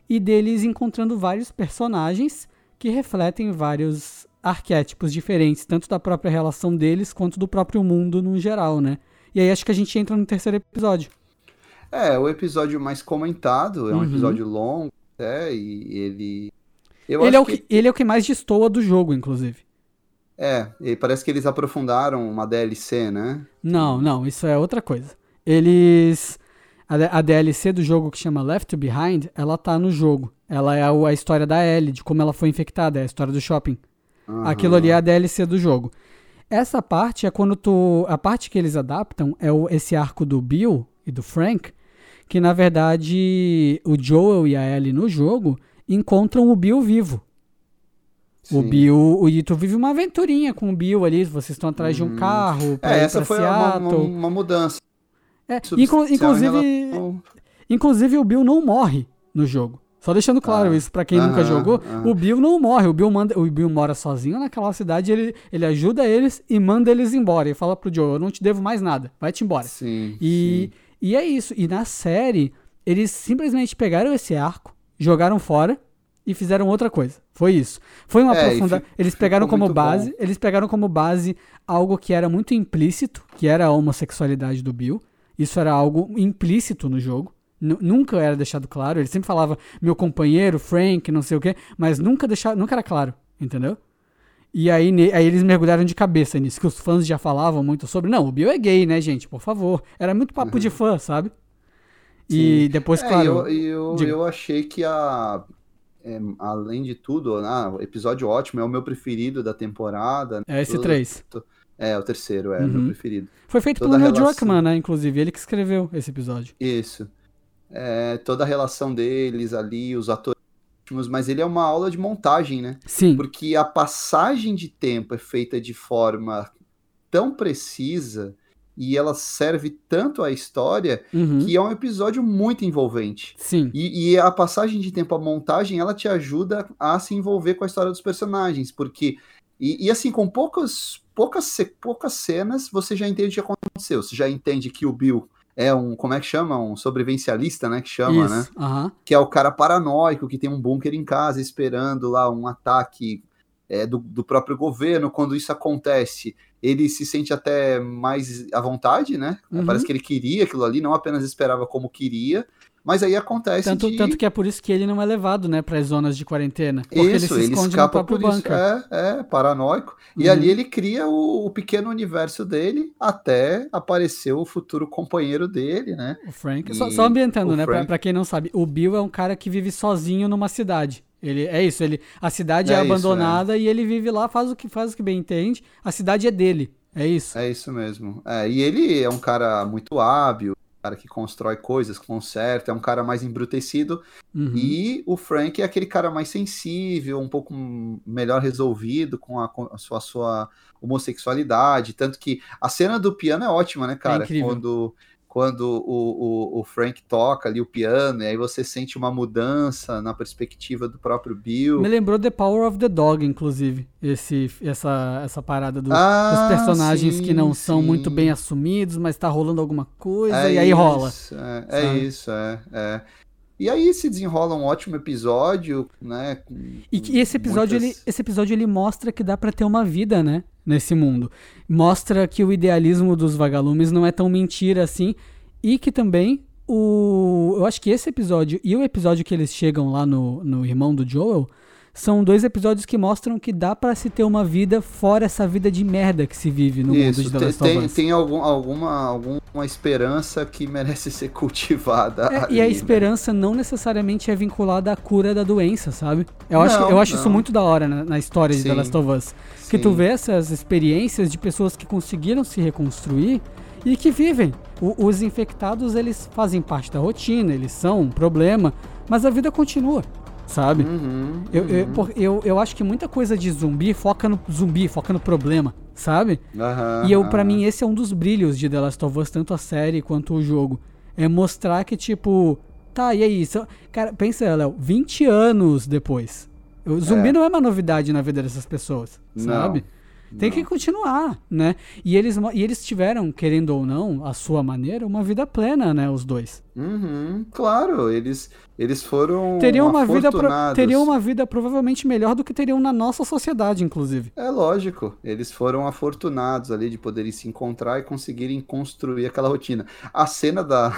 e deles encontrando vários personagens que refletem vários arquétipos diferentes, tanto da própria relação deles quanto do próprio mundo no geral, né? E aí acho que a gente entra no terceiro episódio. É, o episódio mais comentado, é um Uhum. episódio longo, é, e ele. Eu Ele é, o que, ele é o que mais destoa do jogo, inclusive. É, e parece que eles aprofundaram uma DLC, né? Não, não, isso é outra coisa. Eles. A, a DLC do jogo que chama Left Behind, ela tá no jogo. Ela é o- a história da Ellie, de como ela foi infectada, é a história do shopping. Aham. Aquilo ali é a DLC do jogo. Essa parte é quando tu. A parte que eles adaptam é o, esse arco do Bill e do Frank, que na verdade o Joel e a Ellie no jogo encontram o Bill vivo. O Sim. Bill, o Ito vive uma aventurinha com o Bill ali, vocês estão atrás de um carro pra É, essa pra foi uma, uma, uma mudança. É, inclu- em inclusive, relação- inclusive o Bill não morre no jogo. Só deixando claro Ah, isso pra quem nunca aham, jogou, aham. o Bill não morre. O Bill manda, o Bill mora sozinho naquela cidade, ele, ele ajuda eles e manda eles embora. E fala pro Joe, eu não te devo mais nada, vai-te embora. Sim. E, e é isso. E na série, eles simplesmente pegaram esse arco, jogaram fora e fizeram outra coisa. Foi isso. Foi uma É, e aprofunda... fi- Eles pegaram como base, bom. eles pegaram como base algo que era muito implícito, que era a homossexualidade do Bill. Isso era algo implícito no jogo. Nu- nunca era deixado claro. Ele sempre falava meu companheiro, Frank, não sei o quê, mas nunca deixava, nunca era claro, entendeu? E aí, aí eles mergulharam de cabeça nisso, que os fãs já falavam muito sobre. Não, o Bill é gay, né, gente? Por favor. Era muito papo de fã, sabe? E depois, É, claro. eu, eu, eu achei que a. é, além de tudo, ah, o episódio ótimo, é o meu preferido da temporada. É esse Todo- 3. É, o terceiro, é o Uhum. meu preferido. Foi feito Toda pelo Neil. Druckmann, né? Inclusive, ele que escreveu esse episódio. Isso. É, toda a relação deles ali, os atores, mas ele é uma aula de montagem, né? Sim. Porque a passagem de tempo é feita de forma tão precisa e ela serve tanto à história Uhum. que é um episódio muito envolvente. Sim. E, e a passagem de tempo, a montagem, ela te ajuda a se envolver com a história dos personagens, porque e, e assim com poucas poucas poucas cenas você já entende o que aconteceu. Você já entende que o Bill é um como é que chama um sobrevivencialista, né? Que chama, né? Isso. Aham. que é o cara paranoico que tem um bunker em casa esperando lá um ataque é, do, do próprio governo. Quando isso acontece, ele se sente até mais à vontade, né? Uhum. Parece que ele queria aquilo ali, não apenas esperava como queria, mas aí acontece Tanto, de... tanto que é por isso que ele não é levado, né, para as zonas de quarentena. Porque ele Isso, se ele, esconde no escapa por isso. bunker. É, é, paranoico. E Uhum. ali ele cria o, o pequeno universo dele até aparecer o futuro companheiro dele, né? O Frank. E Só, só ambientando, o né? Frank- pra quem não sabe, o Bill é um cara que vive sozinho numa cidade. Ele é isso, ele a cidade é, É isso, abandonada e ele vive lá, faz o que faz o que bem entende. A cidade é dele. É isso. É isso mesmo. É, e ele é um cara muito hábil, cara que constrói coisas, conserta, é um cara mais embrutecido. Uhum. E o Frank é aquele cara mais sensível, um pouco melhor resolvido com a, com a sua, sua homossexualidade. Tanto que a cena do piano é ótima, né, cara? incrível. quando quando o, o, o Frank toca ali o piano, e aí você sente uma mudança na perspectiva do próprio Bill. Me lembrou The Power of the Dog, inclusive, esse, essa, essa parada do- Ah, dos personagens que não sim, são muito sim. bem assumidos, mas tá rolando alguma coisa É e aí rola. isso, É, é sabe? isso, é, é. E aí se desenrola um ótimo episódio, né? E que esse episódio, muitas- ele, esse episódio ele mostra que dá pra ter uma vida, né? Nesse mundo. Mostra que o idealismo dos vagalumes não é tão mentira assim. E que também o. Eu acho que esse episódio e o episódio que eles chegam lá no, no irmão do Joel são dois episódios que mostram que dá pra se ter uma vida fora essa vida de merda que se vive no mundo de Isso, The tem, Last of tem, Us. tem algum, alguma, alguma esperança que merece ser cultivada. É, ali, e a né? esperança não necessariamente é vinculada à cura da doença, sabe? Eu acho, Não, eu acho isso muito da hora na, na história de The Sim, Last of Us. Que tu sim. vê essas experiências de pessoas que conseguiram se reconstruir e que vivem. O- os infectados, eles fazem parte da rotina, eles são um problema, mas a vida continua, sabe? Uhum, Eu, eu, uhum. por- eu, eu acho que muita coisa de zumbi foca no zumbi, foca no problema, sabe? Aham, E eu, para mim, esse é um dos brilhos de The Last of Us, tanto a série quanto o jogo. É mostrar que, tipo, tá, e aí? Só- Cara, pensa, Léo, 20 anos depois. O zumbi É. não é uma novidade na vida dessas pessoas, Não, sabe? Tem que continuar, né? E eles, e eles tiveram, querendo ou não, a sua maneira, uma vida plena, né? Os dois. Uhum, claro, eles, eles foram Teriam uma, vida teriam uma vida provavelmente melhor do que teriam na nossa sociedade, inclusive. É lógico, eles foram afortunados ali de poderem se encontrar e conseguirem construir aquela rotina. A cena da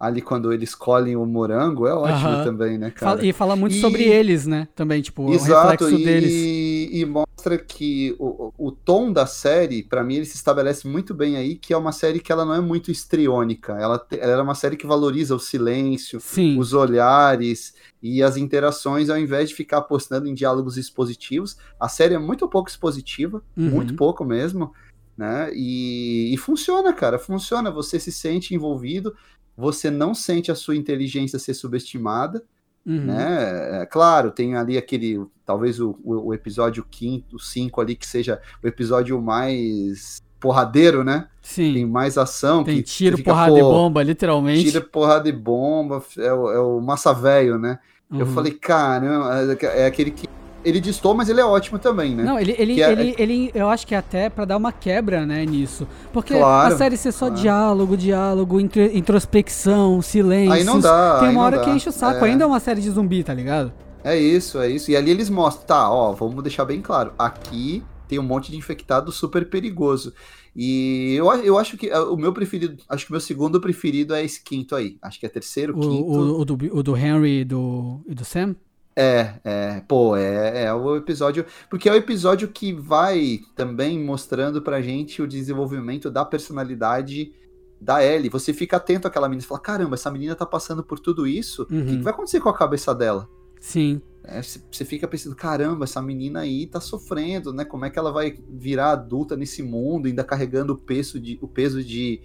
ali quando eles colhem o morango é Aham. também, né, cara? e fala muito E- sobre eles, né? Também, tipo, o Exato, reflexo e, deles. e mostra que o, o o tom da série, pra mim, ele se estabelece muito bem aí, que é uma série que ela não é muito histriônica. Ela, te- ela é uma série que valoriza o silêncio, Sim. os olhares e as interações, ao invés de ficar apostando em diálogos expositivos. A série é muito pouco expositiva, Uhum. muito pouco mesmo, né? E, e funciona, cara, funciona. Você se sente envolvido, você não sente a sua inteligência ser subestimada, Uhum. né? É, claro, tem ali aquele, talvez o, o, o episódio quinto, cinco ali, que seja o episódio mais porradeiro, né? Sim. Tem mais ação. Tem que tiro, fica, porrada e pô, bomba, literalmente. Tira, porrada e bomba, é o, é o massa velho, né? Eu Uhum. falei, caramba, é aquele que. Ele distou, mas ele é ótimo também, né? Não, ele, ele, é- ele, ele, eu acho que é até pra dar uma quebra, né, nisso. Porque Claro, a série ser só claro. diálogo, diálogo, intro- introspecção, silêncio. Aí não dá, Tem uma hora dá. que enche o saco. É. Ainda é uma série de zumbi, tá ligado? É isso, é isso. E ali eles mostram, tá, ó, vamos deixar bem claro. Aqui tem um monte de infectado super perigoso. E eu, eu acho que o meu preferido, acho que o meu segundo preferido é esse quinto aí. Acho que é terceiro, O, quinto. o, o do, o do Henry e do, e do Sam. É, é, pô, é, é o episódio. Porque é o episódio que vai também mostrando pra gente o desenvolvimento da personalidade da Ellie. Você fica atento àquela menina e fala: caramba, essa menina tá passando por tudo isso. O que, Uhum. que vai acontecer com a cabeça dela? Sim. É, Você você fica pensando, caramba, essa menina aí tá sofrendo, né? Como é que ela vai virar adulta nesse mundo, ainda carregando o peso de, o peso de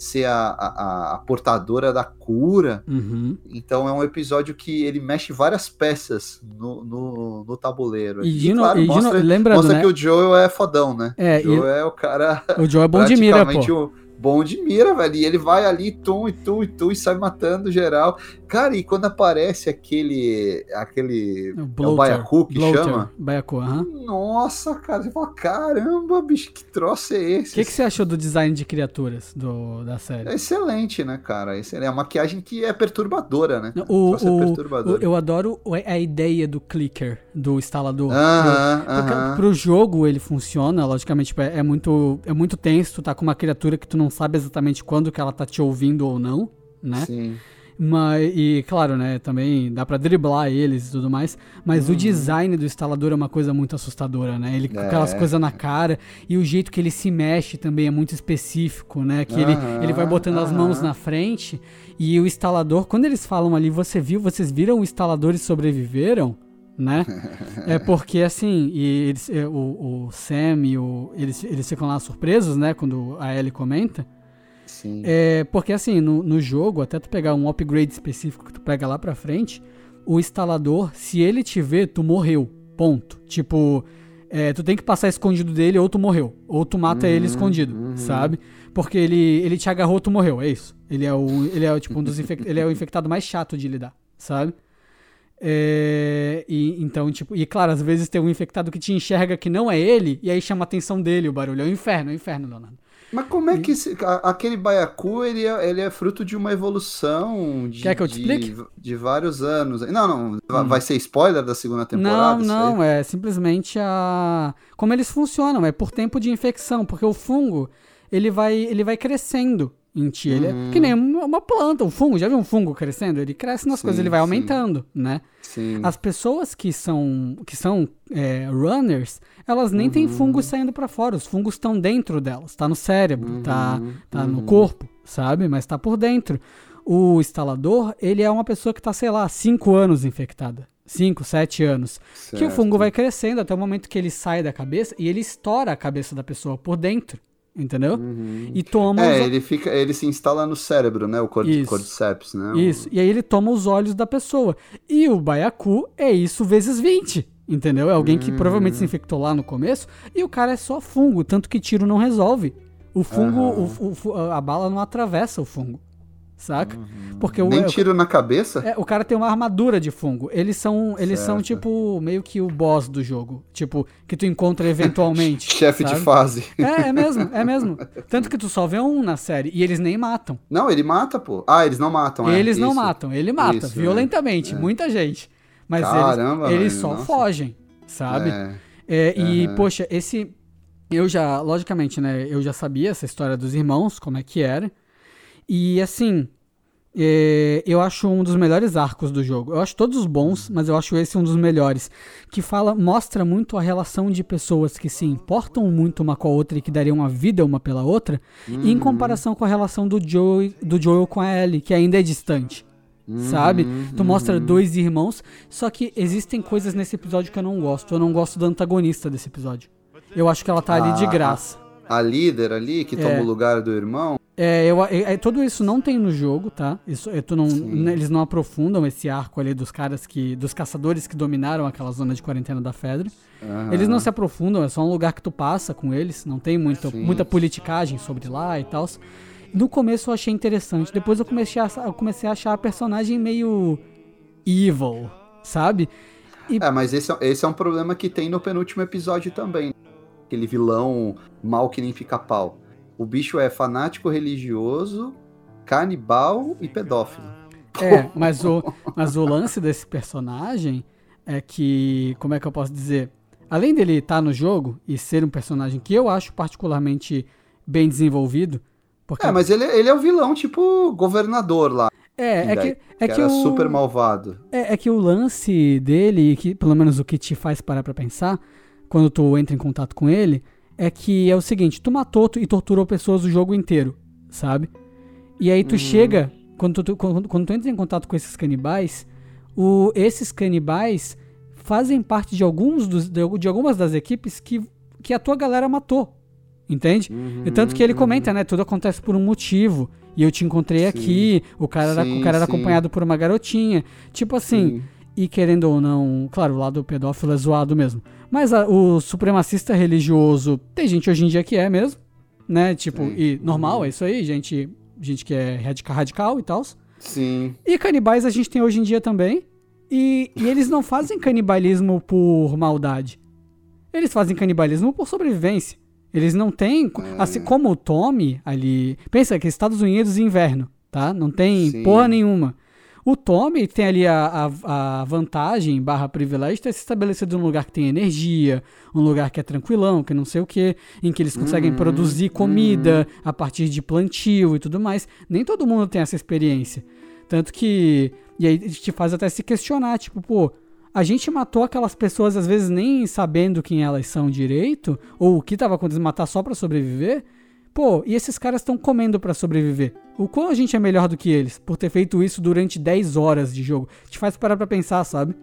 ser a, a- a portadora da cura? Uhum. Então é um episódio que ele mexe várias peças no, no, no tabuleiro. E de no- e de no- mostra, lembrando, mostra né? que o Joel é fodão, né? É, o Joel é o cara O Joe é bom de mira, pô. o bom de mira, velho. E ele vai ali, tum, e tum, e tum, e sai matando geral. Cara, e quando aparece aquele. aquele. O é o Bloater. Baiacu que Bloater. chama? Baiacu, aham. Nossa, cara, você fala, caramba, bicho, que troço é O esse? que, que você achou do design de criaturas do, da série? É excelente, né, cara? Excelente. É a maquiagem que é perturbadora, né? O, troço é o- perturbador. o- eu adoro o- a ideia do clicker, do instalador. Aham, porque aham. Pro jogo ele funciona, logicamente, tipo, é, é muito, é muito tenso, tu tá com uma criatura que tu não sabe exatamente quando que ela tá te ouvindo ou não, né? Sim. Mas, e claro, né, também dá pra driblar eles e tudo mais, mas o design do instalador é uma coisa muito assustadora, né? Ele com Uhum. É. aquelas coisas na cara e o jeito que ele se mexe também é muito específico, né? Que ele, Aham, ele vai botando as mãos na frente e o instalador, quando eles falam ali, você viu, vocês viram o instalador e sobreviveram? Né? é porque assim, e eles, é, o, o Sam e o. Eles, eles ficam lá surpresos, né? Quando a Ellie comenta. Sim. É, porque assim, no, no jogo, até tu pegar um upgrade específico que tu pega lá pra frente, o instalador, se ele te ver, tu morreu. Ponto. Tipo, é, tu tem que passar escondido dele ou tu morreu. Ou tu mata ele escondido, sabe? Porque ele, ele te agarrou, tu morreu, é isso. Ele é o, ele é, tipo, um dos ele é o infectado mais chato de lidar, sabe? É, e então, tipo, e claro, às vezes tem um infectado que te enxerga que não é ele, e aí chama a atenção dele o barulho. É o inferno, é o inferno, Leonardo. Mas como é que esse- a- aquele baiacu ele é, ele é fruto de uma evolução de, Quer que eu te de- explique? Hum. de vários anos? Não, não. va- Vai ser spoiler da segunda Não, temporada? aí? não, é simplesmente a como eles funcionam, é por tempo de infecção, porque o fungo, ele vai ele vai crescendo. em ti. Ele é que nem uma uma planta, um fungo. Já viu um fungo crescendo? Ele cresce nas Sim, coisas, ele vai sim. aumentando, né? Sim. As pessoas que são, que são é, runners, elas nem têm fungos saindo pra fora. Os fungos estão dentro delas. Tá no cérebro, tá, tá no corpo, sabe? Mas tá por dentro. O instalador, ele é uma pessoa que tá, sei lá, 5 anos infectada. 5, 7 anos. Que o Certo. fungo vai crescendo até o momento que ele sai da cabeça e ele estoura a cabeça da pessoa por dentro. Entendeu? E toma É, os, ele fica, ele se instala no cérebro, né? O cor- Isso. cordyceps, né? Isso. E aí ele toma os olhos da pessoa. E o baiacu é isso vezes 20. Entendeu? É alguém que provavelmente se infectou lá no começo e o cara é só fungo, tanto que tiro não resolve. O fungo, o- o fu- a bala não atravessa o fungo. Saca? Porque o, Nem é, tiro na cabeça? é, o cara tem uma armadura de fungo. Eles são, eles são Certo. tipo meio que o boss do jogo, tipo que tu encontra eventualmente. Chefe de sabe? fase. É, é mesmo, é mesmo. Tanto que tu só vê um na série e eles nem matam. Não, ele mata, pô. Ah, eles não matam, é. Eles não isso. matam, ele mata Isso, é. violentamente, muita gente. Mas Caramba, eles, eles velho, só nossa. fogem, sabe? É. É, e, Aham. poxa, esse. Eu já, logicamente, né? Eu já sabia essa história dos irmãos, como é que era. E assim. é, eu acho um dos melhores arcos do jogo. Eu acho todos bons, mas eu acho esse um dos melhores. Que fala, mostra muito a relação de pessoas que se importam muito uma com a outra e que dariam a vida uma pela outra, em comparação com a relação do Joel, do Joel com a Ellie, que ainda é distante. Sabe? Tu mostra dois irmãos, só que existem coisas nesse episódio que eu não gosto. Eu não gosto da antagonista desse episódio. Eu acho que ela tá ali de Ah, graça. A líder ali, que toma É. o lugar do irmão. É, eu, é, é, tudo isso não tem no jogo, tá? Isso, é, tu não, n- eles não aprofundam esse arco ali dos caras que. dos caçadores que dominaram aquela zona de quarentena da Fedra. Aham. Eles não se aprofundam, é só um lugar que tu passa com eles, não tem muita, Sim. muita politicagem sobre lá e tal. No começo eu achei interessante, depois eu comecei a, eu comecei a achar a personagem meio evil, sabe? É, mas esse é, esse é um problema que tem no penúltimo episódio também. Aquele vilão mal que nem pica-pau. O bicho é fanático religioso, canibal e pedófilo. É, mas o, mas o lance desse personagem é que, como é que eu posso dizer? Além dele estar no jogo e ser um personagem que eu acho particularmente bem desenvolvido, porque É, mas ele, ele é o vilão, tipo, governador lá. é, é que é que era o super malvado. É, é que o lance dele, que pelo menos o que te faz parar pra pensar, quando tu entra em contato com ele, é que é o seguinte, tu matou e torturou pessoas o jogo inteiro, sabe? E aí tu Uhum. chega, quando tu, quando, quando tu entra em contato com esses canibais, o, esses canibais fazem parte de alguns dos, de, de algumas das equipes que, que a tua galera matou. Entende? Uhum, E tanto que ele comenta, né? Tudo acontece por um motivo. E eu te encontrei Sim. aqui. O cara, era, Sim, o cara era sim. acompanhado por uma garotinha. Tipo assim, Sim. e querendo ou não, claro, o lado pedófilo é zoado mesmo. Mas a- o supremacista religioso, tem gente hoje em dia que é mesmo, né? Tipo, e normal, é isso aí, gente, gente que é radical, radical e tal. Sim. E canibais a gente tem hoje em dia também. E, e eles não fazem canibalismo por maldade. Eles fazem canibalismo por sobrevivência. Eles não têm. É. Assim como o Tommy ali. Pensa que Estados Unidos inverno, tá? Não tem Sim. porra nenhuma. O Tommy tem ali a, a, a vantagem barra privilégio de ter se estabelecido num lugar que tem energia, um lugar que é tranquilão, que não sei o que, em que eles conseguem produzir comida a partir de plantio e tudo mais. Nem todo mundo tem essa experiência. Tanto que. E aí te faz até se questionar, tipo, pô, a gente matou aquelas pessoas às vezes nem sabendo quem elas são direito, ou o que tava acontecendo, matar só pra sobreviver. Pô, e esses caras estão comendo pra sobreviver. O quão a gente é melhor do que eles por ter feito isso durante 10 horas de jogo? Te faz parar pra pensar, sabe?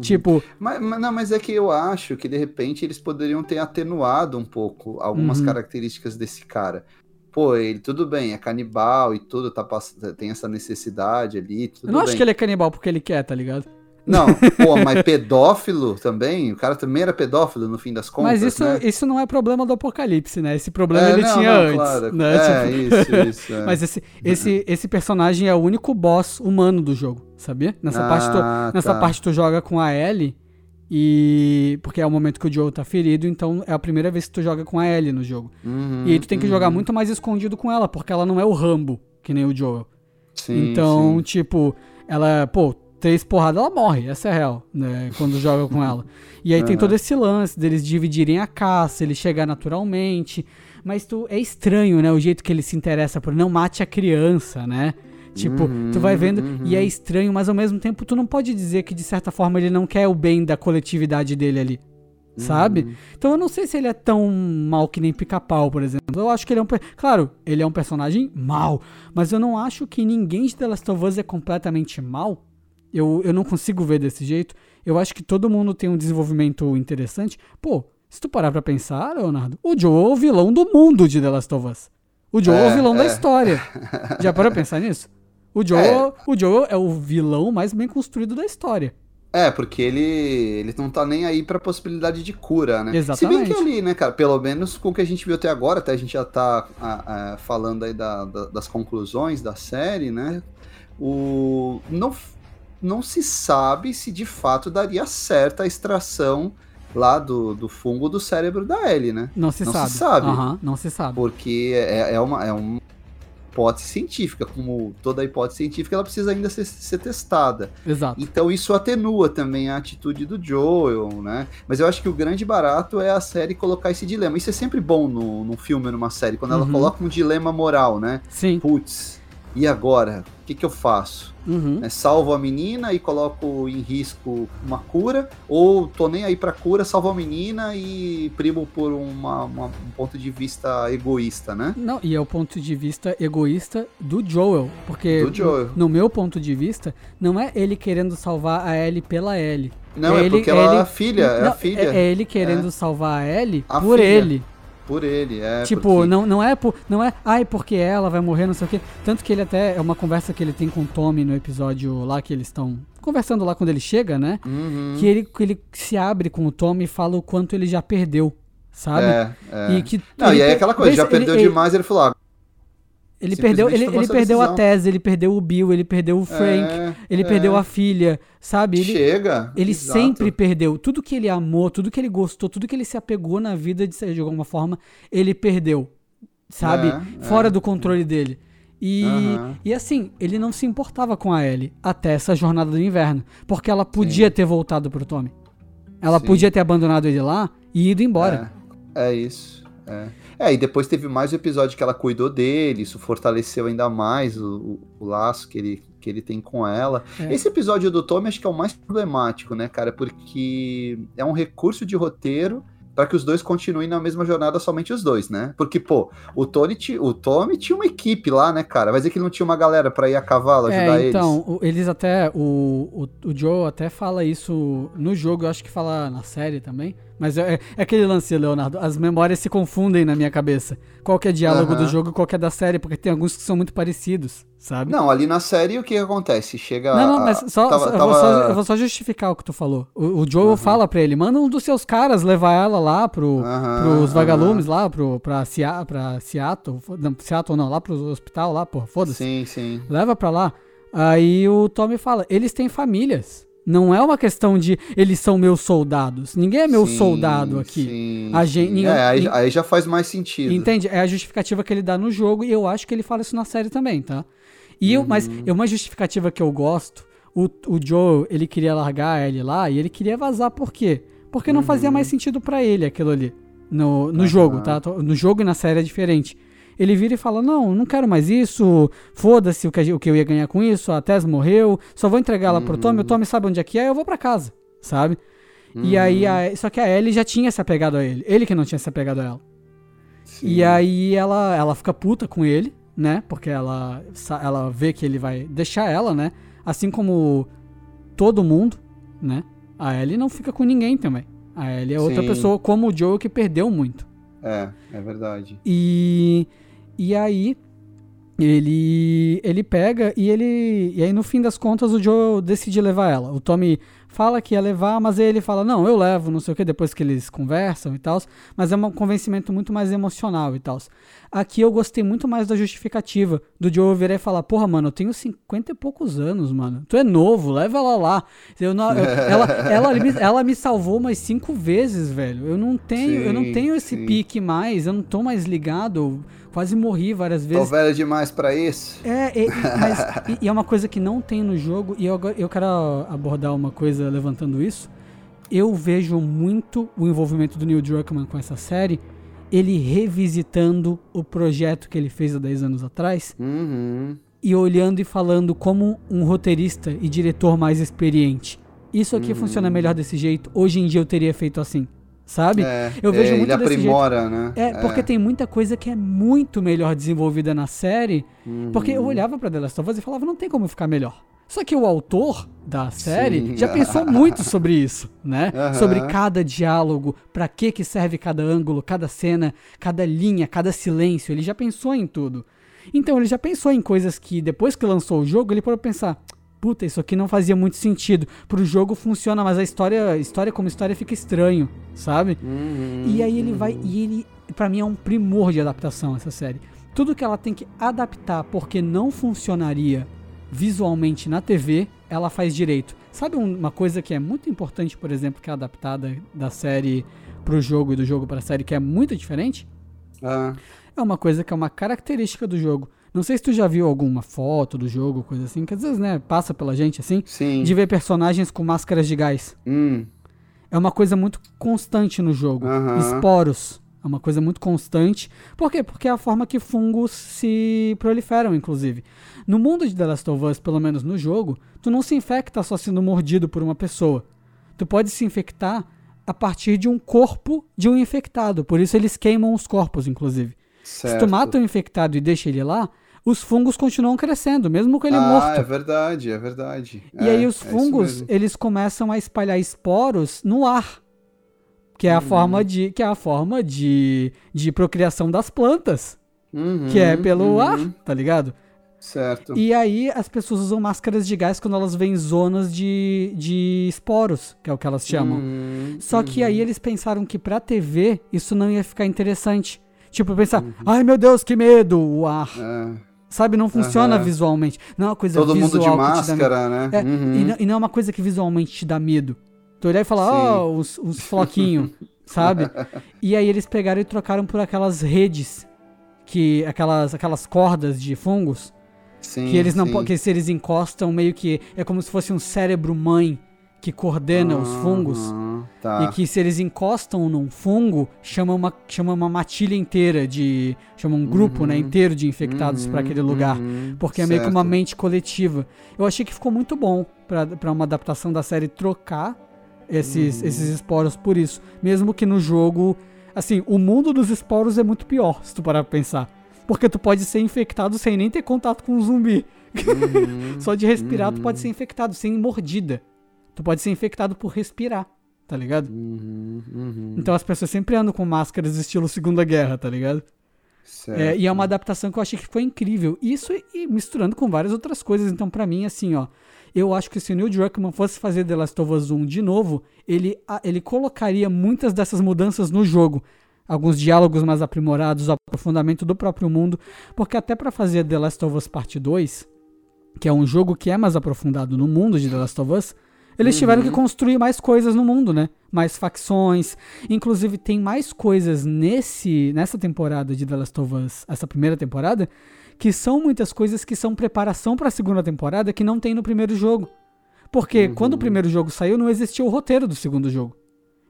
Tipo, Mas, mas- não, mas é que eu acho que de repente eles poderiam ter atenuado um pouco algumas Uhum. características desse cara. Pô, ele tudo bem, é canibal e tudo, tá, tem essa necessidade ali. Tudo eu não bem. acho que ele é canibal porque ele quer, tá ligado? Não, pô, mas pedófilo também? O cara também era pedófilo no fim das contas. Mas isso, né? isso não é problema do Apocalipse, né? Esse problema É, ele não, tinha não, antes. claro. Né? É, Tipo- isso, isso. é. Mas esse, esse, esse personagem é o único boss humano do jogo, sabia? Nessa, Ah, parte, tu, nessa tá. parte tu joga com a Ellie e... Porque é o momento que o Joe tá ferido, então é a primeira vez que tu joga com a Ellie no jogo. Uhum, e aí tu tem que jogar uhum. muito mais escondido com ela, porque ela não é o Rambo, que nem o Joel. Sim, então, sim. tipo, ela... Pô, três porradas, ela morre, essa é a real, né? Quando joga com ela. E aí tem todo esse lance deles dividirem a caça, ele chegar naturalmente. Mas tu é estranho, né? O jeito que ele se interessa por não mate a criança, né? Tipo, Uhum, tu vai vendo e é estranho, mas ao mesmo tempo tu não pode dizer que de certa forma ele não quer o bem da coletividade dele ali. Sabe? Uhum. Então eu não sei se ele é tão mal que nem pica-pau, por exemplo. Eu acho que ele é um. Claro, ele é um personagem mal, mas eu não acho que ninguém de The Last of Us é completamente mal. Eu, eu não consigo ver desse jeito. Eu acho que todo mundo tem um desenvolvimento interessante. Pô, se tu parar pra pensar, Leonardo, o Joe é o vilão do mundo de The Last of Us. O Joe é, o É, vilão da é. história. Já parou pra pensar nisso? O Joe, É. o Joe é o vilão mais bem construído da história. É, porque ele, ele não tá nem aí pra possibilidade de cura, né? Exatamente. Se bem que ali, né, cara, pelo menos com o que a gente viu até agora, até a gente já tá ah, ah, falando aí da- da- das conclusões da série, né? O, não, não se sabe se de fato daria certo a extração lá do, do fungo do cérebro da Ellie, né? Não se Não se sabe. sabe. Aham, não se sabe. Porque é, é uma, é uma hipótese científica, como toda hipótese científica, ela precisa ainda ser, ser testada. Exato. Então isso atenua também a atitude do Joel, né? Mas eu acho que o grande barato é a série colocar esse dilema. Isso é sempre bom no, num filme, numa série, quando ela Uhum. coloca um dilema moral, né? Sim. Putz, e agora? O que, que eu faço? Uhum. Né, salvo a menina e coloco em risco uma cura? Ou tô nem aí pra cura, salvo a menina e primo por uma- uma- um ponto de vista egoísta, né? Não, e é o ponto de vista egoísta do Joel. Porque, Do Joel. no meu ponto de vista, não é ele querendo salvar a Ellie pela Ellie. Não, é, ele- porque ela é ele- a filha, é Não, a filha. É, é ele querendo salvar a Ellie A por filha. ele. Por ele, é. tipo, porque- não, não é por. Não é, ai, porque ela vai morrer, não sei o quê. Tanto que ele até. É uma conversa que ele tem com o Tommy no episódio lá que eles estão conversando lá quando ele chega, né? Uhum. Que ele, que ele se abre com o Tommy e fala o quanto ele já perdeu. Sabe? É, é. E que Não, ele e aí per- aquela coisa, já ele- perdeu ele- demais, ele falou, ah, Ele perdeu, ele, ele perdeu a. Tese, ele perdeu o Bill, ele perdeu o Frank, é, ele é, perdeu a filha, sabe? Ele, Chega. ele exato. sempre perdeu. Tudo que ele amou, tudo que ele gostou, tudo que ele se apegou na vida de, de alguma forma, ele perdeu. Sabe? É, Fora é. do controle dele. E, Aham. e assim, ele não se importava com a Ellie até essa jornada do inverno. Porque ela podia ter voltado pro Tommy. Ela Sim. podia ter abandonado ele lá e ido embora. É, é isso. É. é, e depois teve mais um episódio que ela cuidou dele, isso fortaleceu ainda mais o, o- o laço que ele, que ele tem com ela. É. Esse episódio do Tommy acho que é o mais problemático, né, cara? Porque é um recurso de roteiro para que os dois continuem na mesma jornada, somente os dois, né? Porque, pô, o Tony, o Tommy tinha uma equipe lá, né, cara? Vai dizer que não tinha uma galera para ir a cavalo ajudar É, então, eles. o- eles até. O, o, o Joe até fala isso no jogo, eu acho que fala na série também. Mas é, é aquele lance, Leonardo. As memórias se confundem na minha cabeça. Qual que é diálogo Aham. do jogo e qual que é da série, porque tem alguns que são muito parecidos, sabe? Não, ali na série o que, acontece? Chega. Não, não, a- mas só, tava- eu, vou tava- só, eu vou só justificar o que tu falou. O, o Joel fala pra ele, manda um dos seus caras levar ela lá pro, Aham, pros vagalumes lá, pro, pra, Sea, pra Seattle, não, Seattle não, lá pro hospital lá, porra, foda-se. Sim, sim. Leva pra lá. Aí o Tommy fala, eles têm famílias. Não é uma questão de eles são meus soldados. Ninguém é meu Sim, soldado aqui. sim, A gente- ninguém- É, aí, aí já faz mais sentido. Entende? É a justificativa que ele dá no jogo e eu acho que ele fala isso na série também, tá? E eu, mas Uhum. é uma justificativa que eu gosto. O, o Joe, ele queria largar a Ellie lá e ele queria vazar por quê? Porque não fazia mais sentido pra ele aquilo ali. No, no Uhum. jogo, tá? No jogo e na série é diferente. Ele vira e fala: Não, não quero mais isso. Foda-se o que, o que eu ia ganhar com isso. A Tess morreu. Só vou entregar ela pro Tommy. O Tommy sabe onde é que é. Eu vou pra casa, sabe? E aí, a- só que a Ellie já tinha se apegado a ele. Ele que não tinha se apegado a ela. Sim. E aí ela, ela fica puta com ele, né? Porque ela, ela vê que ele vai deixar ela, né? Assim como todo mundo, né? A Ellie não fica com ninguém também. A Ellie é outra Sim. pessoa como o Joe que perdeu muito. É, é verdade. E, e aí ele ele pega e ele e aí no fim das contas o Joe decide levar ela. O Tommy fala que ia levar, mas ele fala, não, eu levo, não sei o que, depois que eles conversam e tal. Mas é um convencimento muito mais emocional e tal. Aqui eu gostei muito mais da justificativa do Joe virar e falar, porra, mano, eu tenho 50 e poucos anos, mano. Tu é novo, leva ela lá. Eu não, eu- ela, ela, me, ela me salvou umas cinco vezes, velho. Eu não tenho, eu não Sim, tenho esse sim. pique mais, eu não tô mais ligado. Eu quase morri várias Tô vezes. velho demais pra isso. É, e, mas, e, e é uma coisa que não tem no jogo, e eu, eu quero abordar uma coisa levantando isso. Eu vejo muito o envolvimento do Neil Druckmann com essa série, ele revisitando o projeto que ele fez há 10 anos atrás, Uhum. e olhando e falando como um roteirista e diretor mais experiente. Isso aqui funciona melhor desse jeito, hoje em dia eu teria feito assim, sabe? É, eu vejo é, muito ele desse jeito. aprimora, né? É, porque tem muita coisa que é muito melhor desenvolvida na série. Porque Uhum. eu olhava pra The Last of Us e falava, não tem como ficar melhor. Só que o autor da série Sim. já pensou muito sobre isso, né? Aham. Sobre cada diálogo, pra que que serve cada ângulo, cada cena, cada linha, cada silêncio. Ele já pensou em tudo. Então ele já pensou em coisas que depois que lançou o jogo, ele pra pensar, puta, isso aqui não fazia muito sentido. Pro jogo funciona, mas a história, história como história fica estranho, sabe? Uhum. E aí ele vai. E ele, pra mim, é um primor de adaptação essa série. Tudo que ela tem que adaptar porque não funcionaria visualmente na TV, ela faz direito. Sabe um- uma coisa que é muito importante, por exemplo, que é adaptada da série pro jogo e do jogo pra série, que é muito diferente? Ah, É uma coisa que é uma característica do jogo. Não sei se tu já viu alguma foto do jogo, coisa assim, que às vezes, né, passa pela gente assim, sim. de ver personagens com máscaras de gás. Hum, É uma coisa muito constante no jogo. Aham. Esporos. É uma coisa muito constante. Por quê? Porque é a forma que fungos se proliferam, inclusive. No mundo de The Last of Us, pelo menos no jogo, tu não se infecta só sendo mordido por uma pessoa. Tu pode se infectar a partir de um corpo de um infectado. Por isso eles queimam os corpos, inclusive. Se certo. tu mata o infectado e deixa ele lá, os fungos continuam crescendo, mesmo com ele ah, morto. é verdade, é verdade. E É, aí os é fungos, mesmo. eles começam a espalhar esporos no ar. Que é Uhum. a forma de que é a forma de, de procriação das plantas, Uhum, que é pelo uhum, ar, tá ligado? Certo. E aí as pessoas usam máscaras de gás quando elas veem zonas de, de esporos, que é o que elas chamam. Uhum, Só que aí eles pensaram que pra TV isso não ia ficar interessante. Tipo, pensar, Uhum. ai meu Deus, que medo, o ar. é. Sabe, não funciona visualmente. Não é uma coisa Todo visual mundo de máscara, né? É, Uhum. e, não, e não é uma coisa que visualmente te dá medo. Tu olhar e falar, ó, os, os floquinhos, sabe? E aí eles pegaram e trocaram por aquelas redes, que aquelas, aquelas cordas de fungos, Sim, que eles não sim. que se eles encostam meio que é como se fosse um cérebro mãe que coordena os fungos. Tá. E que se eles encostam num fungo, chama uma, chama uma matilha inteira de. chama um grupo, né, inteiro de infectados pra aquele lugar. uhum, Porque é meio que uma mente coletiva. Eu achei que ficou muito bom pra uma adaptação da série trocar esses, Uhum. esses esporos por isso. Mesmo que no jogo. Assim, o mundo dos esporos é muito pior, se tu parar pra pensar. Porque tu pode ser infectado sem nem ter contato com um zumbi. Uhum, Só de respirar, tu pode ser infectado sem mordida. Tu pode ser infectado por respirar, tá ligado? uhum, uhum, Então as pessoas sempre andam com máscaras estilo Segunda Guerra, tá ligado? É, e é uma adaptação que eu achei que foi incrível. Isso e, e misturando com várias outras coisas. Então, pra mim, assim, ó, eu acho que se o Neil Druckmann fosse fazer The Last of Us 1 de novo, ele, ele colocaria muitas dessas mudanças no jogo. Alguns diálogos mais aprimorados, o aprofundamento do próprio mundo. Porque até pra fazer The Last of Us Parte 2, que é um jogo que é mais aprofundado no mundo de The Last of Us, eles tiveram que construir mais coisas no mundo, né? Mais facções. Inclusive, tem mais coisas nesse nessa temporada de The Last of Us, essa primeira temporada, que são muitas coisas que são preparação para a segunda temporada que não tem no primeiro jogo. Porque quando o primeiro jogo saiu, não existia o roteiro do segundo jogo.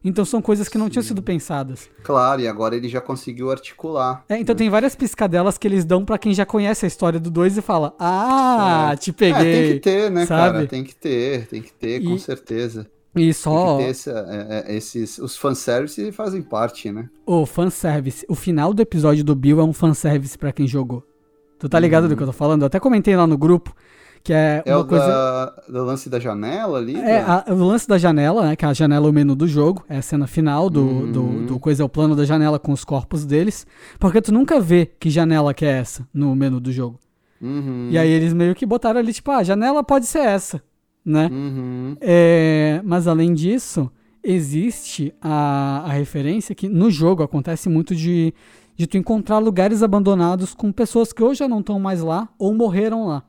Então são coisas que não tinham sido pensadas. Claro, e agora ele já conseguiu articular. É, então tem várias piscadelas que eles dão pra quem já conhece a história do 2 e fala: Ah, te peguei. É, tem que ter, né, sabe? cara? Tem que ter, tem que ter, com E- certeza. E Tem só que ter essa- é, é, esses. Os fanservice fazem parte, né? o fanservice. O final do episódio do Bill é um fanservice pra quem jogou. Tu tá ligado do que eu tô falando? Eu até comentei lá no grupo que é, É uma coisa. da, do lance da janela ali? É, da- a- o lance da janela, né? Que é a janela é o menu do jogo. É a cena final do, Uhum. do, do coisa, é o plano da janela com os corpos deles. Porque tu nunca vê que janela que é essa no menu do jogo. Uhum. E aí eles meio que botaram ali, tipo, ah, a janela pode ser essa. né? Uhum. É, mas além disso, existe a, a referência que no jogo acontece muito de, de tu encontrar lugares abandonados com pessoas que hoje já não estão mais lá ou morreram lá.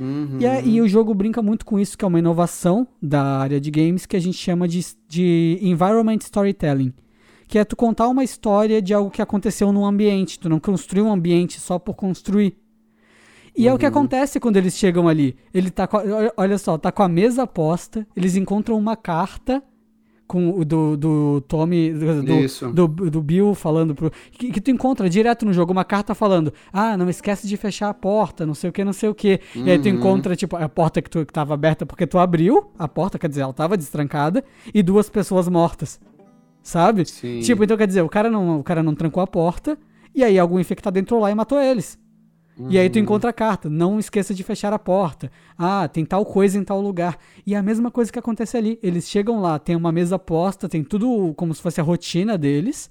Uhum. E, é- e o jogo brinca muito com isso, que é uma inovação da área de games que a gente chama de, de environment storytelling. Que é tu contar uma história de algo que aconteceu num ambiente. Tu não construir um ambiente só por construir. E é o que acontece quando eles chegam ali. Ele tá a- olha- olha só, tá com a mesa posta, eles encontram uma carta com o do, do Tommy, do, do- do, Bill falando pro. Que, que tu encontra direto no jogo uma carta falando: Ah, não esquece de fechar a porta, não sei o que, não sei o que. E aí tu Uhum. encontra, tipo, a porta que, tu, que tava aberta porque tu abriu a porta, quer dizer, ela tava destrancada, e duas pessoas mortas. Sabe? Sim. Tipo, então quer dizer, o cara não, o cara não trancou a porta, e aí algum infectado entrou lá e matou eles. E aí tu Uhum. encontra a carta, não esqueça de fechar a porta. Ah, tem tal coisa em tal lugar. E é a mesma coisa que acontece ali. Eles chegam lá, tem uma mesa posta, tem tudo como se fosse a rotina deles.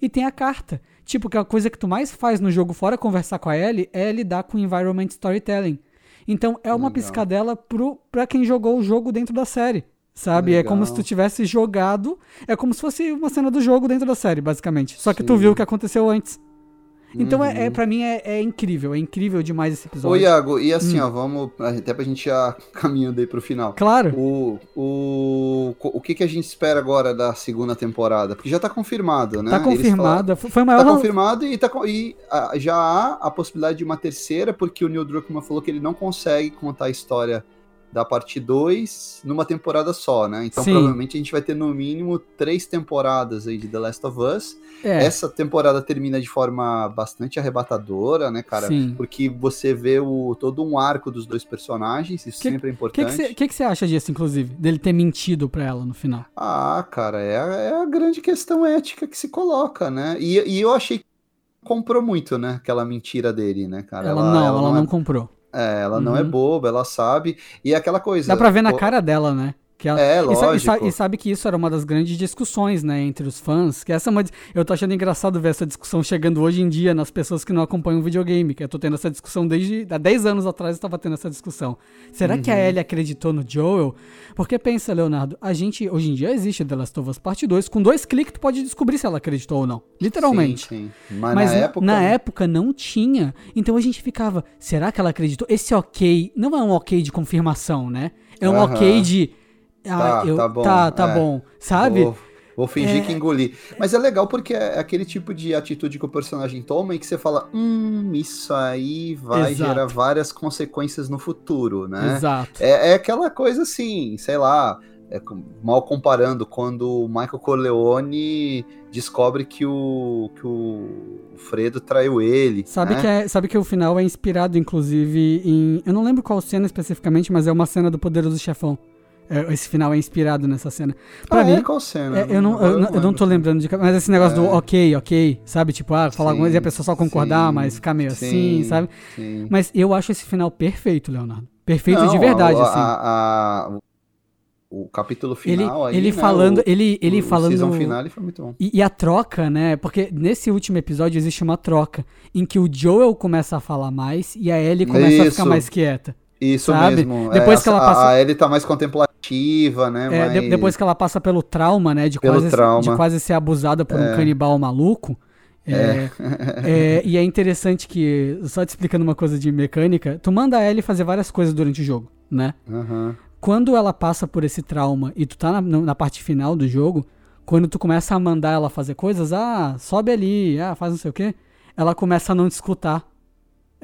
E tem a carta. Tipo, que a coisa que tu mais faz no jogo, fora conversar com a Ellie, é lidar com environment storytelling. Então é uma Legal. piscadela pro, pra quem jogou o jogo dentro da série. Sabe? É como se tu Legal. tivesse jogado. É como se fosse uma cena do jogo dentro da série, basicamente. Só que tu Sim. viu o que aconteceu antes. Então é, é Uhum. para mim é, é incrível, é incrível demais esse Ô, episódio. Iago, e Hum. assim, ó, vamos. Até pra gente já caminhando aí pro final. Claro. O, o, o que, que a gente espera agora da segunda temporada? Porque já tá confirmado, né? Tá confirmada. Foi maior. Tá confirmado e, tá, e ah, já há a possibilidade de uma terceira, porque o Neil Druckmann falou que ele não consegue contar a história da parte 2 numa temporada só, né? Então Sim. provavelmente a gente vai ter no mínimo três temporadas aí de The Last of Us. É, Essa temporada termina de forma bastante arrebatadora, né, cara? sim. Porque você vê o, todo um arco dos dois personagens, isso Que- sempre é O que importante. você que que você acha disso, inclusive? Dele ter mentido pra ela no final? Ah, cara, é, a- é a grande questão ética que se coloca, né? E, e eu achei que comprou muito, né? Aquela mentira dele, né, cara? Ela, não, ela, não, é, comprou. É, ela não é Uhum. boba, ela sabe. E é aquela coisa. Dá pra ver na o- cara dela, né? Que ela- É, sa- e, lógico. sa- e sabe que isso era uma das grandes discussões, né, entre os fãs. Que essa é uma, eu tô achando engraçado ver essa discussão chegando hoje em dia nas pessoas que não acompanham o videogame. Que eu tô tendo essa discussão desde há 10 anos atrás eu tava tendo essa discussão. Será que a Uhum. Ellie acreditou no Joel? Porque pensa, Leonardo, a gente hoje em dia existe The Last of Us Parte 2. Com dois cliques tu pode descobrir se ela acreditou ou não. Literalmente. Sim, sim. Mas, Mas na, época. na época não tinha. Então a gente ficava, será que ela acreditou? Esse ok não é um ok de confirmação, né? É um Aham. ok de. Ah, Tá, eu, tá bom, tá, tá é. bom. Sabe? Vou, vou fingir É. que engoli. Mas é legal porque é aquele tipo de atitude que o personagem toma e que você fala: hum, isso aí vai Exato. gerar várias consequências no futuro, né? Exato. É, é aquela coisa assim, sei lá, é mal comparando, quando o Michael Corleone descobre que o, que o Fredo traiu ele. Sabe, né? que é, sabe que o final é inspirado, inclusive, em. Eu não lembro qual cena especificamente, mas é uma cena do Poderoso Chefão. É, esse final é inspirado nessa cena. Pra ah, mim, é? Qual cena? É, eu, não, eu, não, eu não tô lembrando de. Mas esse negócio do É. ok, ok, sabe? Tipo, ah, falar alguma coisa e a pessoa só concordar, sim, mas ficar meio assim, sim, sabe? Sim. Mas eu acho esse final perfeito, Leonardo. Perfeito Não, de verdade, a- assim. a- a- o capítulo ele final aí, ele né, falando, o- ele, ele o falando. season final ele foi muito bom. E, e a troca, né? Porque nesse último episódio existe uma troca em que o Joel começa a falar mais e a Ellie começa a ficar Isso. mais quieta. Isso Sabe? mesmo. Depois é, que ela a- passa- A Ellie tá mais contemplativa, né? É, de- mais- depois que ela passa pelo trauma, né? De Pelo quase, trauma. de quase ser abusada por um canibal maluco. É, é, e é interessante que, só te explicando uma coisa de mecânica, tu manda a Ellie fazer várias coisas durante o jogo, né? Aham. quando ela passa por esse trauma e tu tá na, na parte final do jogo, quando tu começa a mandar ela fazer coisas, ah, sobe ali, ah, faz não sei o quê, ela começa a não te escutar.